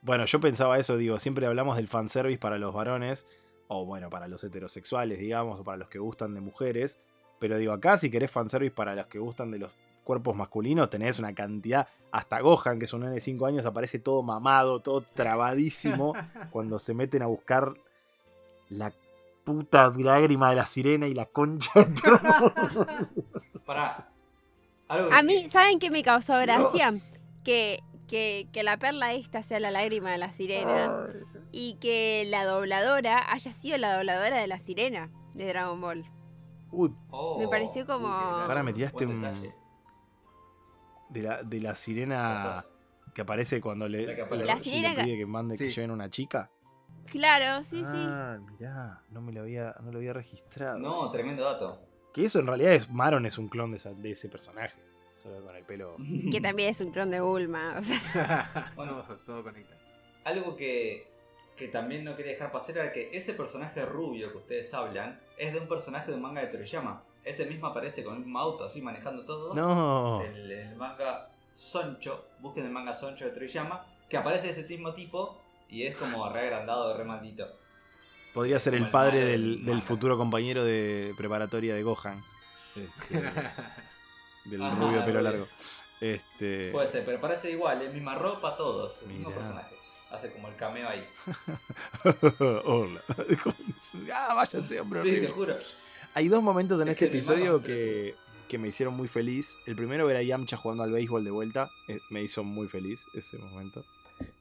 Bueno, yo pensaba eso, digo, siempre hablamos del fanservice para los varones, o bueno, para los heterosexuales, digamos, o para los que gustan de mujeres. Pero digo, acá si querés fanservice para los que gustan de los cuerpos masculinos, tenés una cantidad. Hasta Gohan, que es un nene de 5 años, aparece todo mamado, todo trabadísimo, cuando se meten a buscar la puta lágrima de la sirena y la concha. Pará. Algo A que- mí, ¿saben qué me causó gracia? Que, que, que la perla esta sea la lágrima de la sirena y que la dobladora haya sido la dobladora de la sirena de Dragon Ball. Uy, Oh, me pareció como-. Pará, me tiraste un- de la, de la sirena que aparece cuando le, La que aparece. La Roshi sirena le pide que mande que lleven una chica. Claro, sí, sí. Ah, mirá, no me lo había, no lo había registrado. No, eso. tremendo dato. Que eso en realidad es. Maron es un clon de, esa- de ese personaje. Solo con el pelo. Que también es un clon de Bulma. O sea, Bueno. todo, todo conecta. Algo que, que también no quería dejar pasar era que ese personaje rubio que ustedes hablan es de un personaje de un manga de Toriyama. Ese mismo aparece con un auto así manejando todo. No. El, el manga Soncho, busquen el manga Soncho de Toriyama, que aparece ese mismo tipo y es como re agrandado, re maldito. Podría ser como el padre del, futuro compañero de preparatoria de Gohan. Este, del Ajá, rubio pelo largo. Este. Puede ser, pero parece igual, es misma ropa, todos, el mismo personaje. Hace como el cameo ahí. Hola. ah, váyase, hombre. Sí, te juro. Hay dos momentos en Es este que episodio que, que me hicieron muy feliz. El primero ver a Yamcha jugando al béisbol de vuelta. eh, me hizo muy feliz ese momento.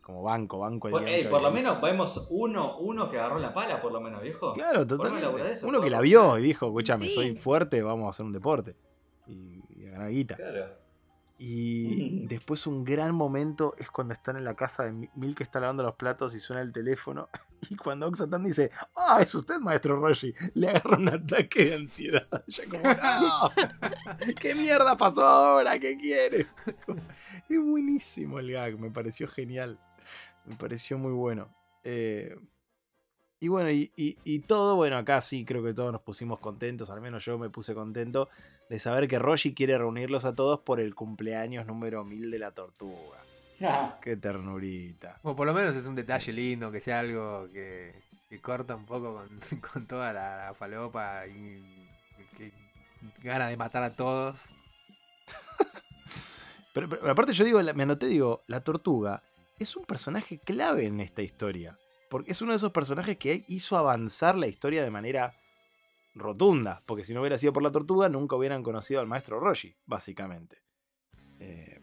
Como banco, banco el Por, ey, Yamcha por lo menos vemos uno, uno que agarró la pala, por lo menos, viejo. Claro, totalmente. eso, Uno que la vio y dijo, escúchame, Sí. soy fuerte, vamos a hacer un deporte. Y, y a ganar guita. Claro. Y después un gran momento es cuando están en la casa de Mi- Mil que está lavando los platos y suena el teléfono. Y cuando Oxatan dice, ah, es usted, maestro Roshi, le agarra un ataque de ansiedad. Ya como, no, ¿qué mierda pasó ahora? ¿Qué quiere? Es buenísimo el gag, me pareció genial. Me pareció muy bueno. Eh, y bueno, y, y- y todo, bueno, acá sí creo que todos nos pusimos contentos, al menos yo me puse contento de saber que Roshi quiere reunirlos a todos por el cumpleaños número 1000 de la tortuga. Qué ternurita. O por lo menos es un detalle lindo, que sea algo que, que corta un poco con, con toda la, la falopa y que gana de matar a todos. Pero, pero aparte yo digo, me anoté, digo, la tortuga es un personaje clave en esta historia. Porque es uno de esos personajes que hizo avanzar la historia de manera rotunda. Porque si no hubiera sido por la tortuga, nunca hubieran conocido al maestro Roshi, básicamente. Eh,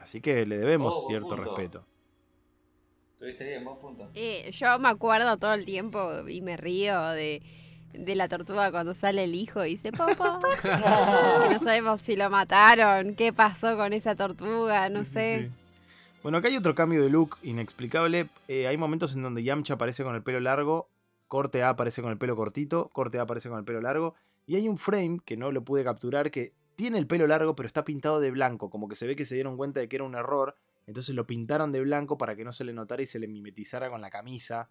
así que le debemos Oh, cierto punto. respeto. Tuviste bien, buen punto. eh, yo me acuerdo todo el tiempo y me río de, de la tortuga cuando sale el hijo y dice, papá. que no sabemos si lo mataron, qué pasó con esa tortuga, no Sí, sí, sé. sí. Bueno, acá hay otro cambio de look inexplicable. Eh, hay momentos en donde Yamcha aparece con el pelo largo, corte A aparece con el pelo cortito, corte A aparece con el pelo largo. Y hay un frame que no lo pude capturar que tiene el pelo largo pero está pintado de blanco, como que se ve que se dieron cuenta de que era un error. Entonces lo pintaron de blanco para que no se le notara y se le mimetizara con la camisa.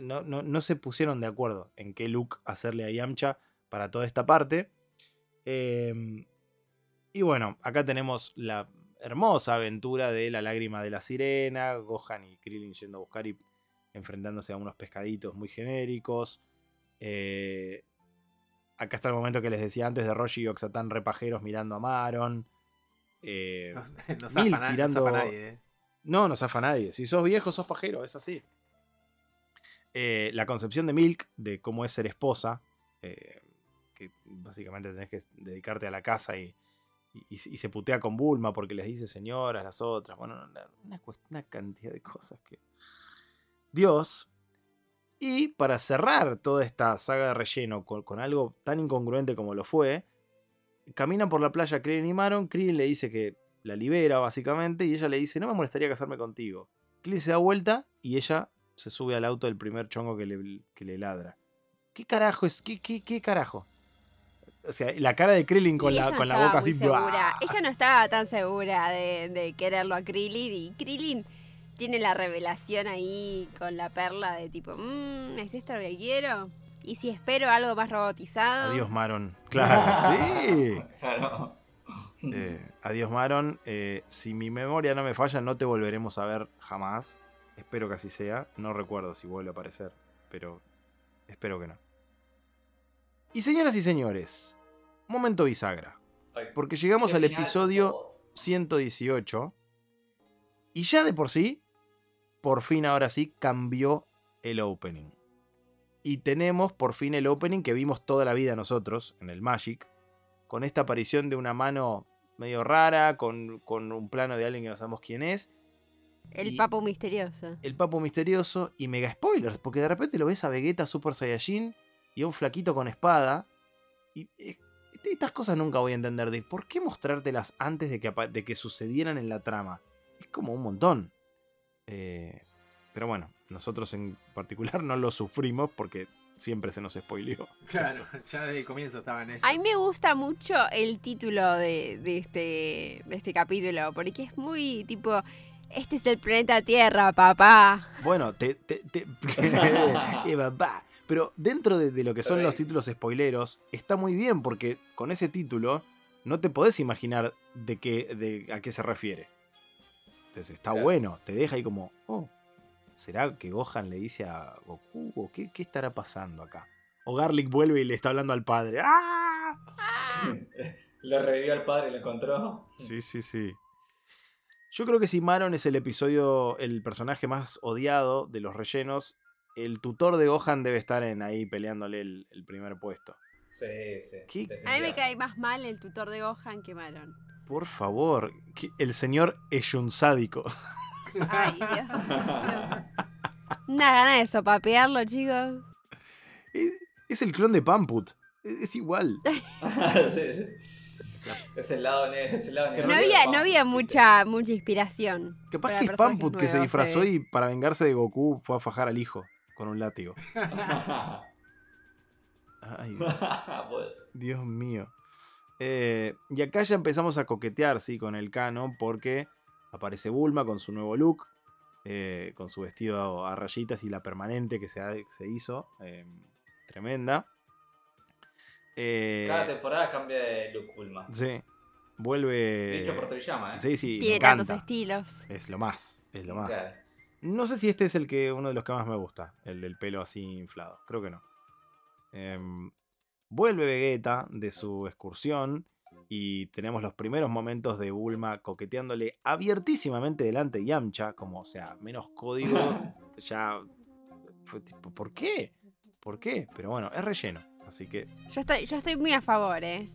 No, no- no se pusieron de acuerdo en qué look hacerle a Yamcha para toda esta parte. Eh, y bueno, acá tenemos la hermosa aventura de la lágrima de la sirena, Gohan y Krillin yendo a buscar y enfrentándose a unos pescaditos muy genéricos. Eh, acá está el momento que les decía antes de Roshi y Oxatan repajeros mirando a Maron. Eh, No, no zafa, Mil na- no tirando- zafa nadie, eh. no, no zafa nadie. Si sos viejo, sos pajero, es así. Eh, la concepción de Milk, de cómo es ser esposa, eh, que básicamente tenés que dedicarte a la casa y, y- se- putea con Bulma porque les dice señoras las otras. Bueno, una, una cantidad de cosas que. Dios. Y para cerrar toda esta saga de relleno con, con algo tan incongruente como lo fue, caminan por la playa Krillin y Maron. Krillin le dice que la libera, básicamente, y ella le dice: No me molestaría casarme contigo. Krillin se da vuelta y ella se sube al auto del primer chongo que le, que le ladra. ¿Qué carajo es? ¿Qué, qué, qué carajo? O sea, la cara de Krillin con la, con no la boca así. segura. Ella no estaba tan segura de, de quererlo a Krillin. Y Krillin tiene la revelación ahí con la perla de tipo, "Mm, ¿es esto lo que quiero? Y si espero algo más robotizado. Adiós, Maron. Claro, sí. Claro. Eh, adiós, Maron. Eh, si mi memoria no me falla, no te volveremos a ver jamás. Espero que así sea. No recuerdo si vuelve a aparecer, pero espero que no. Y señoras y señores, momento bisagra. Porque llegamos al episodio por favor. 118. Y ya de por sí, por fin ahora sí, cambió el opening. Y tenemos por fin el opening que vimos toda la vida nosotros en el Magic. Con esta aparición de una mano medio rara, con, con un plano de alguien que no sabemos quién es. El y- papo misterioso. El papo misterioso y mega spoilers. Porque de repente lo ves a Vegeta Super Saiyajin y a un flaquito con espada. Y eh, estas cosas nunca voy a entender de por qué mostrártelas antes de que, de que sucedieran en la trama. Es como un montón. Eh, pero bueno, nosotros en particular no lo sufrimos porque siempre se nos spoileó. Claro, ya desde el comienzo estaba en eso. A mí me gusta mucho el título de, de este, de este capítulo, porque es muy tipo, este es el planeta Tierra, papá. Bueno, te. te, te- Eh, papá. Pero dentro de, de lo que son los títulos spoileros, está muy bien porque con ese título no te podés imaginar de qué, de a qué se refiere. Entonces está Claro. bueno, te deja ahí como, oh, ¿será que Gohan le dice a Goku? ¿O qué, qué estará pasando acá? O Garlic vuelve y le está hablando al padre. ¡Ah! Lo revivió al padre y lo encontró. Sí, sí, sí. Yo creo que si Maron es el episodio, el personaje más odiado de los rellenos, el tutor de Gohan debe estar en ahí peleándole el, el primer puesto. Sí, sí. ¿Qué? A mí me cae más mal el tutor de Gohan que Maron. Por favor, el señor es un sádico. Ay, Dios. Dios. Una gana de sopapearlo, chicos. Es, es el clon de Pamput. Es, es igual. sí, sí. Es el lado negro. Es el lado negro. No había, no había mucha, mucha inspiración. Capaz que es Pamput que se disfrazó eh. y para vengarse de Goku fue a fajar al hijo con un látigo. Ay. Dios mío. Eh, y acá ya empezamos a coquetear, sí, con el canon, porque aparece Bulma con su nuevo look, eh, con su vestido a rayitas y la permanente que se, ha- se hizo. eh, tremenda. Eh, Cada temporada cambia de look Bulma. sí, vuelve. Dicho por Toriyama, ¿eh? Sí, sí, me Tiene tantos estilos. Es lo más, es lo más. Claro. No sé si este es el que uno de los que más me gusta, el del pelo así inflado. Creo que no. Em, vuelve Vegeta de su excursión y tenemos los primeros momentos de Bulma coqueteándole abiertísimamente delante de Yamcha, como, o sea, menos código, ya fue tipo, ¿por qué? ¿Por qué? Pero bueno, es relleno, así que Yo estoy, yo estoy muy a favor, eh.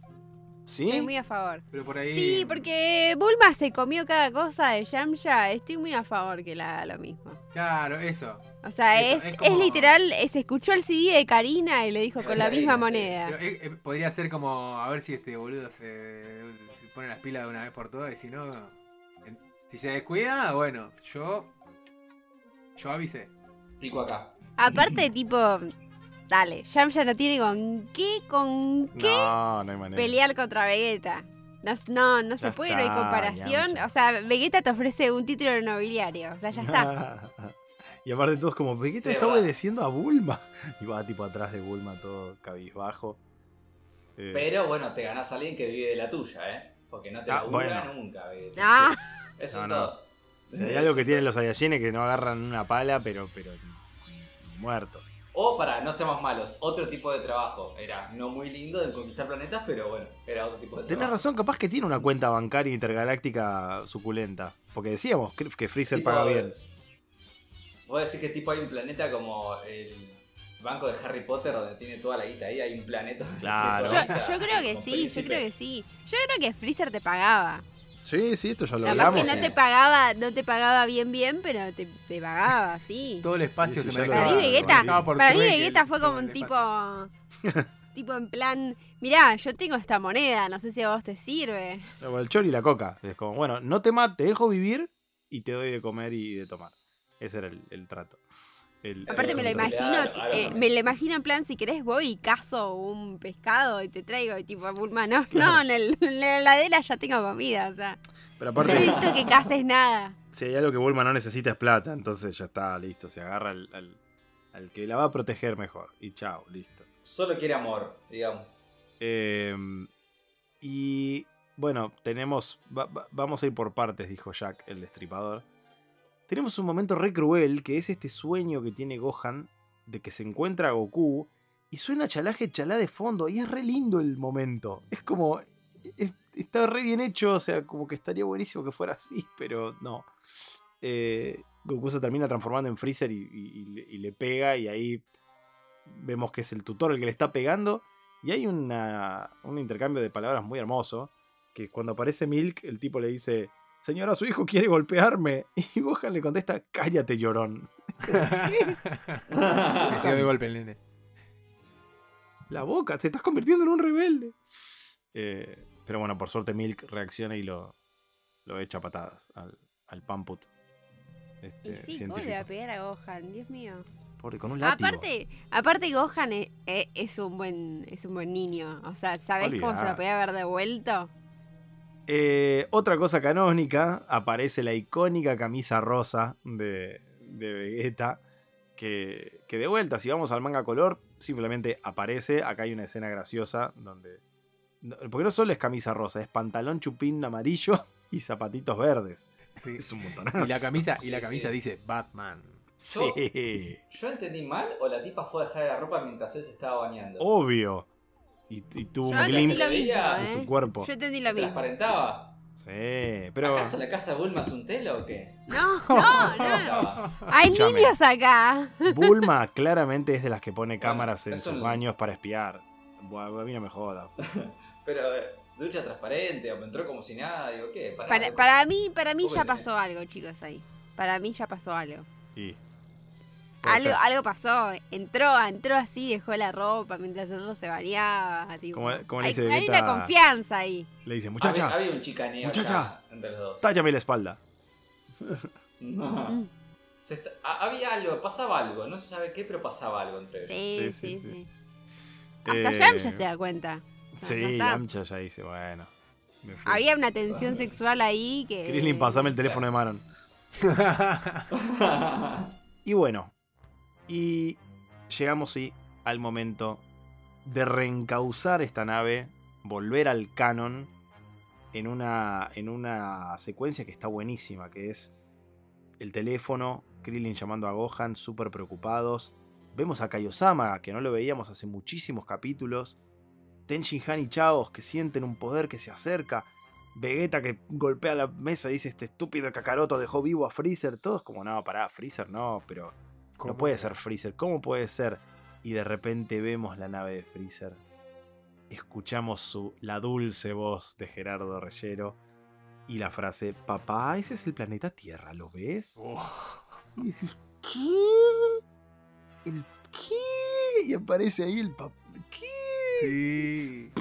Estoy sí. muy a favor. Pero por ahí. Sí, porque Bulma se comió cada cosa de Yamcha. Estoy muy a favor que la haga lo mismo. Claro, eso. O sea, Eso, es, es literal, eh, se escuchó el CD de Karina y le dijo con la misma sí. moneda. Pero eh, eh, podría ser como a ver si este boludo se, se pone las pilas de una vez por todas y si no. en- si se descuida, bueno, yo. Yo avisé. Pico acá. Aparte, tipo, dale, Yamcha no tiene con qué, con qué No, no hay manera. pelear contra Vegeta. No, no, no se Ya puede, no hay comparación. Yamcha. O sea, Vegeta te ofrece un título nobiliario. O sea, ya está. y aparte todos como, Vegeta Sí, está verdad. obedeciendo a Bulma. Y va tipo atrás de Bulma todo cabizbajo. Eh, Pero bueno, te ganás a alguien que vive de la tuya, ¿eh? Porque no te Ah, la labura bueno. nunca. Vegeta. Ah, Eso No, es no. todo. Si hay algo que tienen los Saiyajines que no agarran una pala, pero, pero ni muerto. O para, no seamos malos, otro tipo de trabajo. Era no muy lindo de conquistar planetas, pero bueno, era otro tipo de Tenés trabajo. razón, capaz que tiene una cuenta bancaria intergaláctica suculenta. Porque decíamos que Freezer Tipo, paga bien. Vos decís que tipo hay un planeta como el banco de Harry Potter donde tiene toda la guita ahí, hay un planeta. Claro. Yo, yo creo que sí, yo creo que sí. Yo creo que Freezer te pagaba. Sí, sí, esto ya lo hablamos. que no te pagaba, no te pagaba bien bien, pero te, te pagaba, sí. Todo el espacio Sí, sí, se me Para mí. Vegeta, para mí Vegeta fue como un tipo, tipo en plan, mirá, yo tengo esta moneda, no sé si a vos te sirve. El chori y la coca. Es como, bueno, no te mato, te dejo vivir y te doy de comer y de tomar. Ese era el, el trato. El- Aparte el- me lo imagino, Claro, que- claro. eh, me lo imagino en plan, si querés voy y cazo un pescado y te traigo, y tipo, Bulma, no, Claro. no, en, el- en la heladera ya tengo comida, o sea, Pero no aparte, necesito que cases nada. si hay algo que Bulma no necesita es plata, entonces ya está, listo. Se agarra al, al- al que la va a proteger mejor. Y chao, listo. Solo quiere amor, digamos. Eh, y bueno, tenemos. va- va- vamos a ir por partes, dijo Jack, el destripador. Tenemos un momento re cruel que es este sueño que tiene Gohan de que se encuentra a Goku y suena chalaje chalá de fondo y es re lindo el momento. Es como. es- está re bien hecho, o sea, como que estaría buenísimo que fuera así, pero no. Eh, Goku se termina transformando en Freezer y, y- y le pega y ahí vemos que es el tutor el que le está pegando. Y hay una, un intercambio de palabras muy hermoso. Que cuando aparece Milk, el tipo le dice: Señora, su hijo quiere golpearme. Y Gohan le contesta: Cállate, llorón. Nació de golpe el nene. La boca, te estás convirtiendo en un rebelde. Eh, pero bueno, por suerte Milk reacciona y lo, lo echa a patadas al, al Pamput. Este, Y sí, ¿cómo le va a pegar a Gohan? Dios mío. Pobre, con un látigo. Aparte, aparte Gohan es, es- es un buen es un buen niño. O sea, ¿sabés cómo se lo podía haber devuelto? Eh, otra cosa canónica, aparece la icónica camisa rosa de, de Vegeta. Que, que de vuelta, si vamos al manga color, simplemente aparece. Acá hay una escena graciosa donde. Porque no solo es camisa rosa, es pantalón chupín amarillo y zapatitos verdes. Sí. Es un montonazo. Y la camisa, y la camisa sí. dice Batman. Sí, ¿Yo entendí mal o la tipa fue a dejar la ropa mientras él se estaba bañando? obvio. Y, y tuvo Yo un glimpse mismo, de ¿eh? su cuerpo. Yo entendí ¿Se lo mismo. transparentaba? Sí, pero. ¿Acaso la casa de Bulma es un telo o qué? No, no, no. Hay niños acá. Bulma claramente es de las que pone cámaras en sus un- baños para espiar. Bueno, a mí no me joda. Pero eh, ducha transparente, o me entró como si nada, digo, ¿qué? Pará, Para, para mí, para mí ya pasó algo, chicos, ahí. Para mí ya pasó algo. Y. Algo, algo pasó. Entró, entró así, dejó la ropa mientras el otro se bañaba. Tipo. Como- como le hay, dice hay Vegeta- una confianza ahí. Le dice, muchacha, había un chicaneo Muchacha. entre los dos. tállame la espalda. No. Mm. Se está- ha- había algo, pasaba algo, no se sabe qué, pero pasaba algo entre ellos. Sí, Sí, sí, sí, sí. sí. Hasta Eh, Yamcha se da cuenta. O sea, ya Sí. Yamcha ya dice, bueno. Había una tensión sexual ahí que. Krillin, pasame el teléfono de Maron. Y bueno, y llegamos sí al momento de reencauzar esta nave, volver al canon en una, en una secuencia que está buenísima, que es el teléfono, Krillin llamando a Gohan, súper preocupados. Vemos a Kaiosama, que no lo veíamos hace muchísimos capítulos. Tenshin Han y Chaos, que sienten un poder que se acerca. Vegeta que golpea la mesa y dice, este estúpido Kakaroto dejó vivo a Freezer. Todos como, no, pará, Freezer no, pero no puede ser Freezer, ¿cómo puede ser? Y de repente vemos la nave de Freezer. Escuchamos su, la dulce voz de Gerardo Reyero y la frase, papá, ese es el planeta Tierra, ¿lo ves? Oh. Y decís, ¿qué? ¿El qué? Y aparece ahí el papá. ¿Qué? Sí.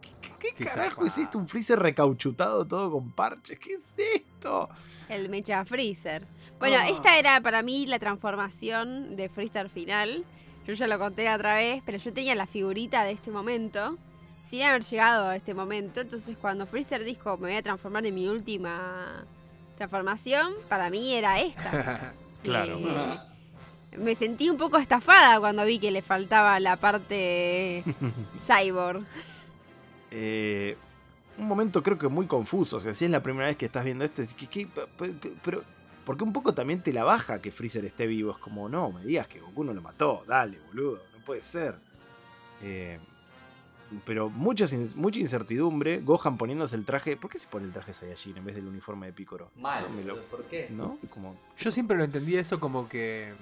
¿Qué, qué Qué carajo es esto? Un freezer recauchutado todo con parches. ¿Qué es esto? El Mecha Freezer. Bueno, Ah. esta era para mí la transformación de Freezer final. Yo ya lo conté otra vez, pero yo tenía la figurita de este momento. Sin haber llegado a este momento. Entonces, cuando Freezer dijo me voy a transformar en mi última transformación, para mí era esta. Claro. Eh, me sentí un poco estafada cuando vi que le faltaba la parte cyborg. Eh, un momento creo que muy confuso. O sea, si es la primera vez que estás viendo esto, decís, ¿qué- qué- pe- pe- pero. Porque un poco también te la baja que Freezer esté vivo. Es como, no, me digas que Goku no lo mató. Dale, boludo. No puede ser. Eh, pero mucha, mucha incertidumbre. Gohan poniéndose el traje. ¿Por qué se pone el traje Saiyajin en vez del uniforme de Picoro? Mal, lo- ¿por qué? ¿No? Como. Yo siempre lo entendí eso como que.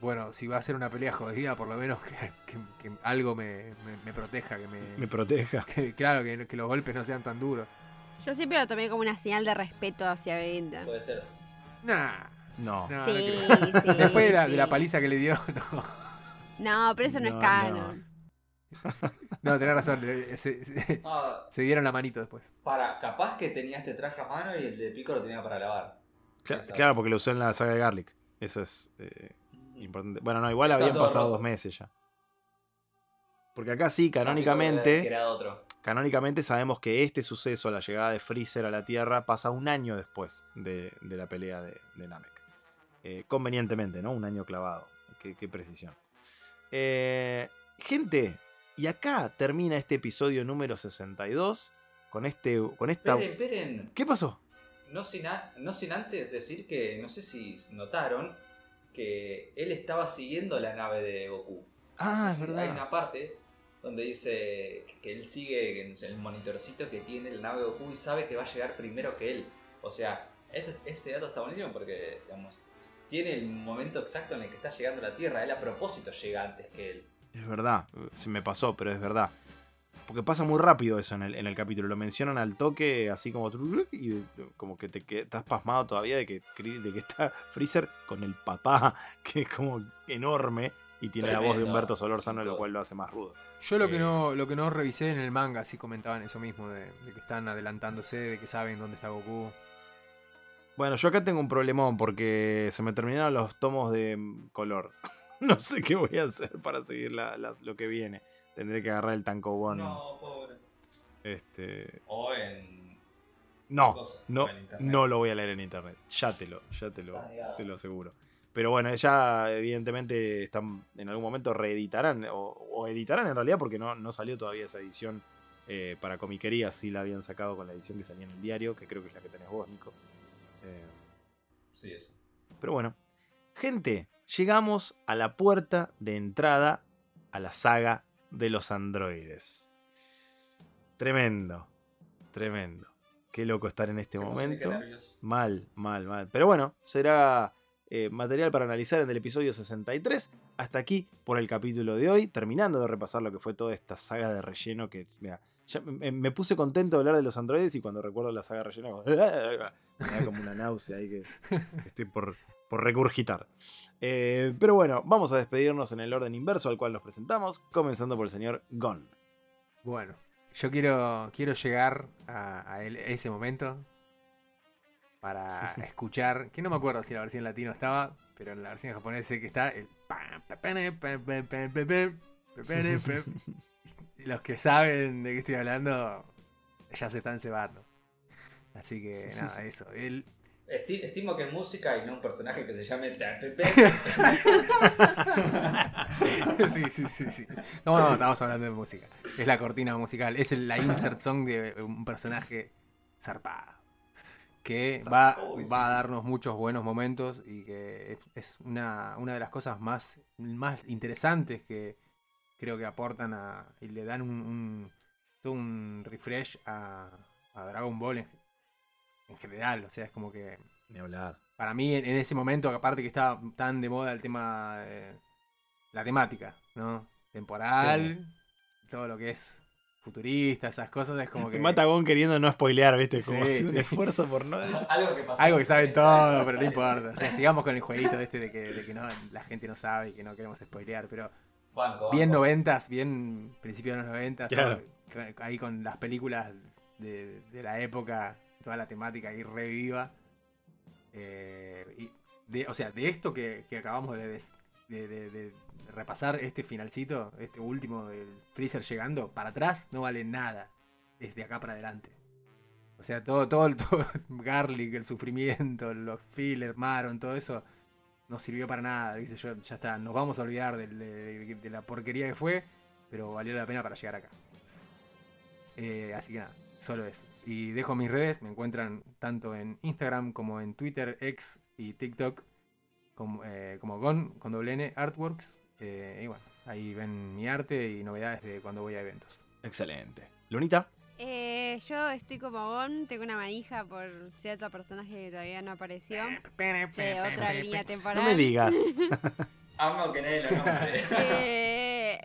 Bueno, si va a ser una pelea jodida, por lo menos que, que- que algo me, me- me proteja, que me, Me proteja. que- claro, que, que los golpes no sean tan duros. Yo siempre lo tomé como una señal de respeto hacia Vegeta. Puede ser. Nah, No. no, no Sí, creo. sí. Después de la, de la sí. paliza que le dio, no. No, pero eso no, No, es canon. No, tenés razón, le- se, se- Ah, se dieron la manito después. para, capaz que tenía este traje a mano y el de Pico lo tenía para lavar. Claro, porque lo usó en la saga de Garlic. Eso es eh, importante. Bueno, no, igual Está habían pasado roto. dos meses ya. Porque acá sí, canónicamente, otro. Canónicamente sabemos que este suceso, la llegada de Freezer a la Tierra, pasa un año después de, de la pelea de, de Namek. Eh, convenientemente, ¿no? Un año clavado. Qué, qué precisión. Eh, gente, y acá termina este episodio número 62 con este con esta Esperen, esperen. ¿Qué pasó? No sin, a- no sin antes decir que, no sé si notaron, que él estaba siguiendo la nave de Goku. Ah, es verdad. Hay una parte donde dice que- él sigue el monitorcito que tiene la nave Goku y sabe que va a llegar primero que él. O sea, este dato está buenísimo porque, tiene el momento exacto en el que está llegando a la Tierra. Él a propósito llega antes que él. Es verdad, se me pasó, pero es verdad. Porque pasa muy rápido eso en el, en el capítulo. Lo mencionan al toque, así como. Y como que te que- estás pasmado todavía de que, de que está Freezer con el papá, que es como enorme. Y tiene la voz de. Humberto Solórzano, lo cual lo hace más rudo. Yo lo que no lo que no revisé en el manga sí comentaban eso mismo, de, de que están adelantándose, de que saben dónde está Goku. Bueno, yo acá tengo un problemón porque se me terminaron los tomos de color. no sé qué voy a hacer para seguir la- las- lo que viene. Tendré que agarrar el tancobón. No, pobre. Este. O en. No, Cosa, no, no lo voy a leer en internet. Ya te lo, ya te lo, te lo aseguro. Pero bueno, ya evidentemente están en algún momento reeditarán o, o editarán en realidad porque no, no salió todavía esa edición eh, para comiquería. Sí la habían sacado con la edición que salía en el diario, que creo que es la que tenés vos, Nico. Eh, Sí, eso. pero bueno, gente, llegamos a la puerta de entrada a la saga de los androides. Tremendo, tremendo. Qué loco estar en este momento. Mal, mal, mal. Pero bueno, será eh, material para analizar en el episodio 63. Hasta aquí por el capítulo de hoy, terminando de repasar lo que fue toda esta saga de relleno que, mira, me, puse contento de hablar de los androides y cuando recuerdo la saga de relleno, hago, me da como una náusea ahí que estoy por, por regurgitar. Eh, pero bueno, vamos a despedirnos en el orden inverso al cual nos presentamos, comenzando por el señor Gon. Bueno, yo quiero, quiero llegar a, ese momento para escuchar, que no me acuerdo si la versión latino estaba, pero en la versión japonesa sé que está el... Los que saben de qué estoy hablando ya se están cebando. Así que nada, eso. El, Esti- estimo que es música y no un personaje que se llame sí, sí, sí, sí. No, no, estamos hablando de música. Es la cortina musical. Es el- la insert song de un personaje zarpado. Que va, sí, va a darnos muchos buenos momentos y que es- una, una de las cosas más, más interesantes que creo que aportan a, y le dan un, un- todo un refresh a, a Dragon Ball en, en general. O sea, es como que Ni hablar. para mí en, en ese momento, aparte que estaba tan de moda el tema, eh, la temática, ¿no? Temporal, todo lo que es futurista, esas cosas, es como que... Me mata Gon queriendo no spoilear, ¿viste? Como Sí, un esfuerzo por no. Algo que pasó. Algo que saben todo, pero no importa. O sea, sigamos con el jueguito este de que, de que no, la gente no sabe y que no queremos spoilear, pero Banco, bien banco. noventas, bien principio de los noventas, Claro. todo, ahí con las películas de, de la época, toda la temática ahí reviva. Eh, y de, o sea, de esto que, que acabamos de, des- de- de- de repasar, este finalcito, este último del Freezer llegando, para atrás no vale nada. Es de acá para adelante. O sea, todo, todo, todo Garlic, el sufrimiento, los fillers, Maron, todo eso no sirvió para nada. Dice yo, ya está, nos vamos a olvidar de, de la porquería que fue, pero valió la pena para llegar acá. Eh, así que nada, solo eso. Y dejo mis redes, me encuentran tanto en Instagram como en Twitter, X y TikTok, como, eh, como Gon, con doble N, Artworks. Eh, y bueno, ahí ven mi arte y novedades de cuando voy a eventos. Excelente. Lunita. Eh, yo estoy como Gon, tengo una manija por cierto personaje que todavía no apareció. De otra línea temporal. No me digas. Amo que nadie lo nombre.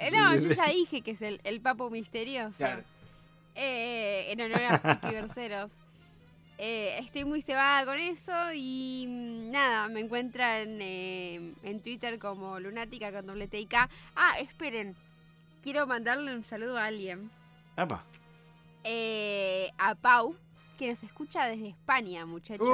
Eh, no, yo ya dije que es el, el papo misterioso. Claro. Eh, en honor a Friki Berceros. Eh, estoy muy cebada con eso y mm, nada, me encuentran eh, en Twitter como lunática con doble T y K. Ah, esperen, quiero mandarle un saludo a alguien. Apa. Eh, a Pau, que nos escucha desde España, muchachos.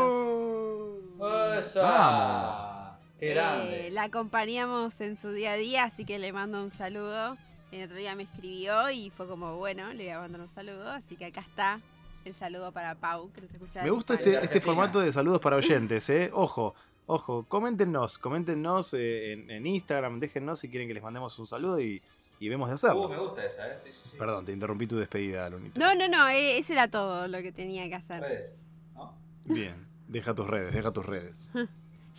¡Esa! Vamos. ¡Qué Eh, grande! la acompañamos en su día a día, así que le mando un saludo. El otro día me escribió y fue como, bueno, le voy a mandar un saludo, así que acá está el saludo para Pau, que nos escucha Me gusta este, este formato de saludos para oyentes, ¿eh? Ojo, ojo, coméntenos, coméntenos eh, en, en Instagram, déjennos si quieren que les mandemos un saludo y, y vemos de Uh, hacerlo. me gusta esa, ¿eh? Sí, sí, sí. Perdón, te interrumpí tu despedida, Lunita. No, no, no, eh, ese era todo lo que tenía que hacer. Redes, ¿no? Bien, deja tus redes, deja tus redes.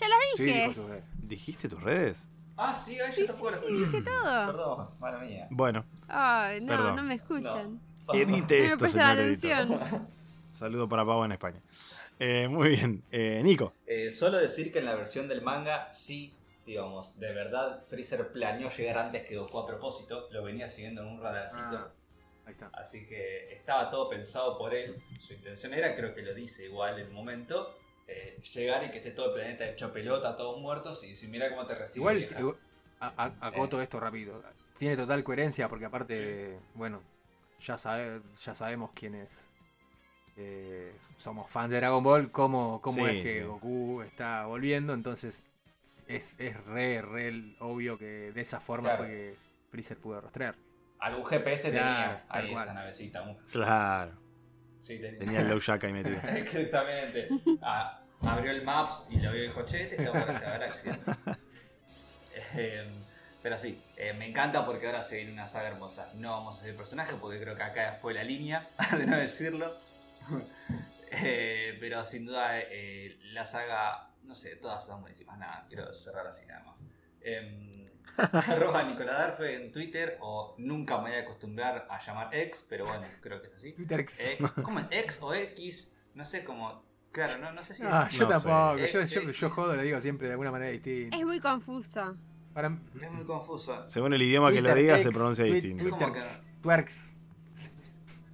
Ya las Sí, dije. por supuesto. ¿Dijiste tus redes? Ah, sí, ahí Sí, yo sí, lo sí, dije todo. Perdón, mala mía. Bueno, Ay, no, Perdón. no me escuchan. No me esto, prestan señor editor. atención. Saludo para Pau en España. Eh, muy bien, eh, Nico. Eh, solo decir que en la versión del manga, sí, digamos, de verdad, Freezer planeó llegar antes que Goku a propósito. Lo venía siguiendo en un radarcito. Ah, ahí está. Así que estaba todo pensado por él. Su intención era, creo que lo dice igual en el momento, eh, llegar y que esté todo el planeta hecho pelota, todos muertos y decir, mira cómo te recibe. Igual, vieja". igual- a- a- acoto esto rápido. Tiene total coherencia porque aparte, bueno, ya, sabe, ya sabemos quiénes eh, somos fans de Dragon Ball, cómo, cómo Sí, es que sí. Goku está volviendo, entonces es, es re, re obvio que de esa forma Claro. fue que Freezer pudo rastrear. Algún GPS Claro, tenía ahí cual. esa navecita. un- Claro, Sí, tenía. tenía el low jack ahí metido. Exactamente. Ah, abrió el Maps y lo vio y dijo, che, este está por esta galaxia. Eh, pero sí, eh, me encanta porque ahora se viene una saga hermosa. No vamos a decir personaje porque creo que acá fue la línea de no decirlo. Eh, pero sin duda eh, la saga, no sé, todas están buenísimas. Nada, quiero cerrar así nada más. Em, arroba Nicolás Darfe en Twitter o nunca me voy a acostumbrar a llamar ex, pero bueno, creo que es así. Twitter. Eh, ¿Cómo es? ¿X o X? No sé cómo. Claro, no, no sé si. Ah, yo No tampoco, yo, yo, yo jodo, lo digo siempre de alguna manera distinta. Es muy confuso. Para, Es muy confuso. Según el idioma que lo Twitter diga, se pronuncia distinto. ¿Cómo Twitterx, twerks.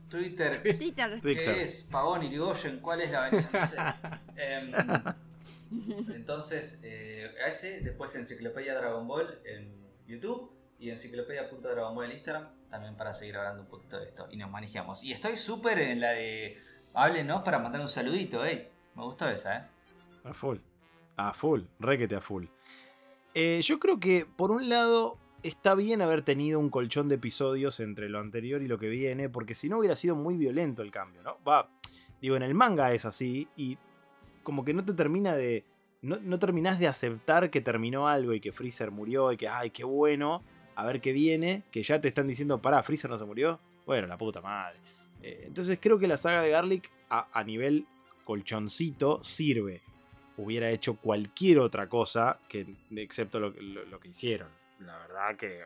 Twitter. Twitter. ¿Qué es? Pavón Irigoyen, ¿cuál es la avenida? No sé. Em, entonces, eh, a ese, después Enciclopedia Dragon Ball en YouTube y Enciclopedia.dragon Ball en Instagram, también para seguir hablando un poquito de esto y nos manejamos. Y estoy súper en la de. Háblenos para mandar un saludito, ey. Me gustó esa, eh. A full. A full. Requete a full. Eh, yo creo que, por un lado, está bien haber tenido un colchón de episodios entre lo anterior y lo que viene, porque si no hubiera sido muy violento el cambio, ¿no? Va, digo, en el manga es así y como que no te termina de... No, no terminás de aceptar que terminó algo y que Freezer murió y que, ay, qué bueno, a ver qué viene, que ya te están diciendo, pará, Freezer no se murió. Bueno, la puta madre. Eh, entonces creo que la saga de Garlic a, a nivel colchoncito sirve. Hubiera hecho cualquier otra cosa que excepto lo, que hicieron. La verdad que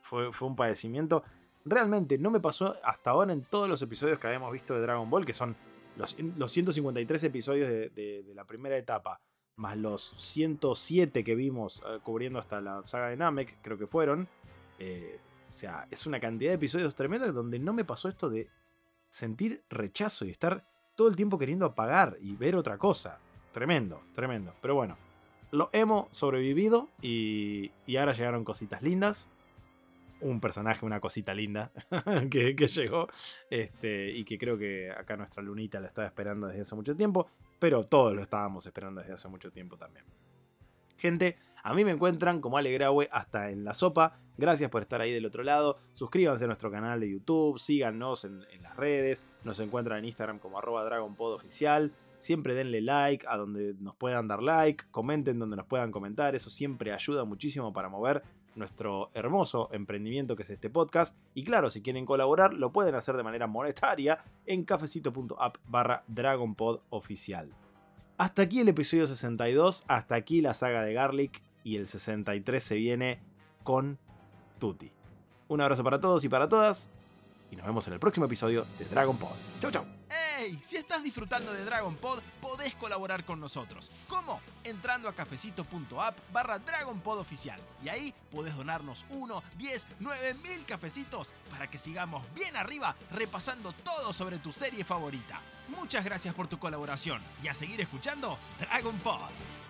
fue, fue un padecimiento. Realmente no me pasó hasta ahora en todos los episodios que habíamos visto de Dragon Ball, que son los, los 153 episodios de, de- la primera etapa, más los 107 que vimos eh, cubriendo hasta la saga de Namek, creo que fueron. Eh, o sea, es una cantidad de episodios tremenda donde no me pasó esto de sentir rechazo y estar todo el tiempo queriendo apagar y ver otra cosa. Tremendo, tremendo. Pero bueno, lo hemos sobrevivido y, y ahora llegaron cositas lindas. Un personaje, una cosita linda que, que llegó este, y que creo que acá nuestra lunita la estaba esperando desde hace mucho tiempo, pero todos lo estábamos esperando desde hace mucho tiempo también. Gente, a mí me encuentran como Ale Graue hasta en la sopa. Gracias por estar ahí del otro lado. Suscríbanse a nuestro canal de YouTube, síganos en, las redes. Nos encuentran en Instagram como arroba. Siempre denle like a donde nos puedan dar like. Comenten donde nos puedan comentar. Eso siempre ayuda muchísimo para mover nuestro hermoso emprendimiento que es este podcast. Y claro, si quieren colaborar, lo pueden hacer de manera monetaria en cafecito.app barra DragonPodOficial. Hasta aquí el episodio 62, hasta aquí la saga de Garlic y el 63 se viene con Tutti. Un abrazo para todos y para todas y nos vemos en el próximo episodio de Dragon Pod. Chau chau. Si estás disfrutando de Dragon Pod, podés colaborar con nosotros. ¿Cómo? Entrando a cafecito.app barra Dragon. Y ahí podés donarnos 1, 10, 9 mil cafecitos para que sigamos bien arriba repasando todo sobre tu serie favorita. Muchas gracias por tu colaboración y a seguir escuchando Dragon Pod.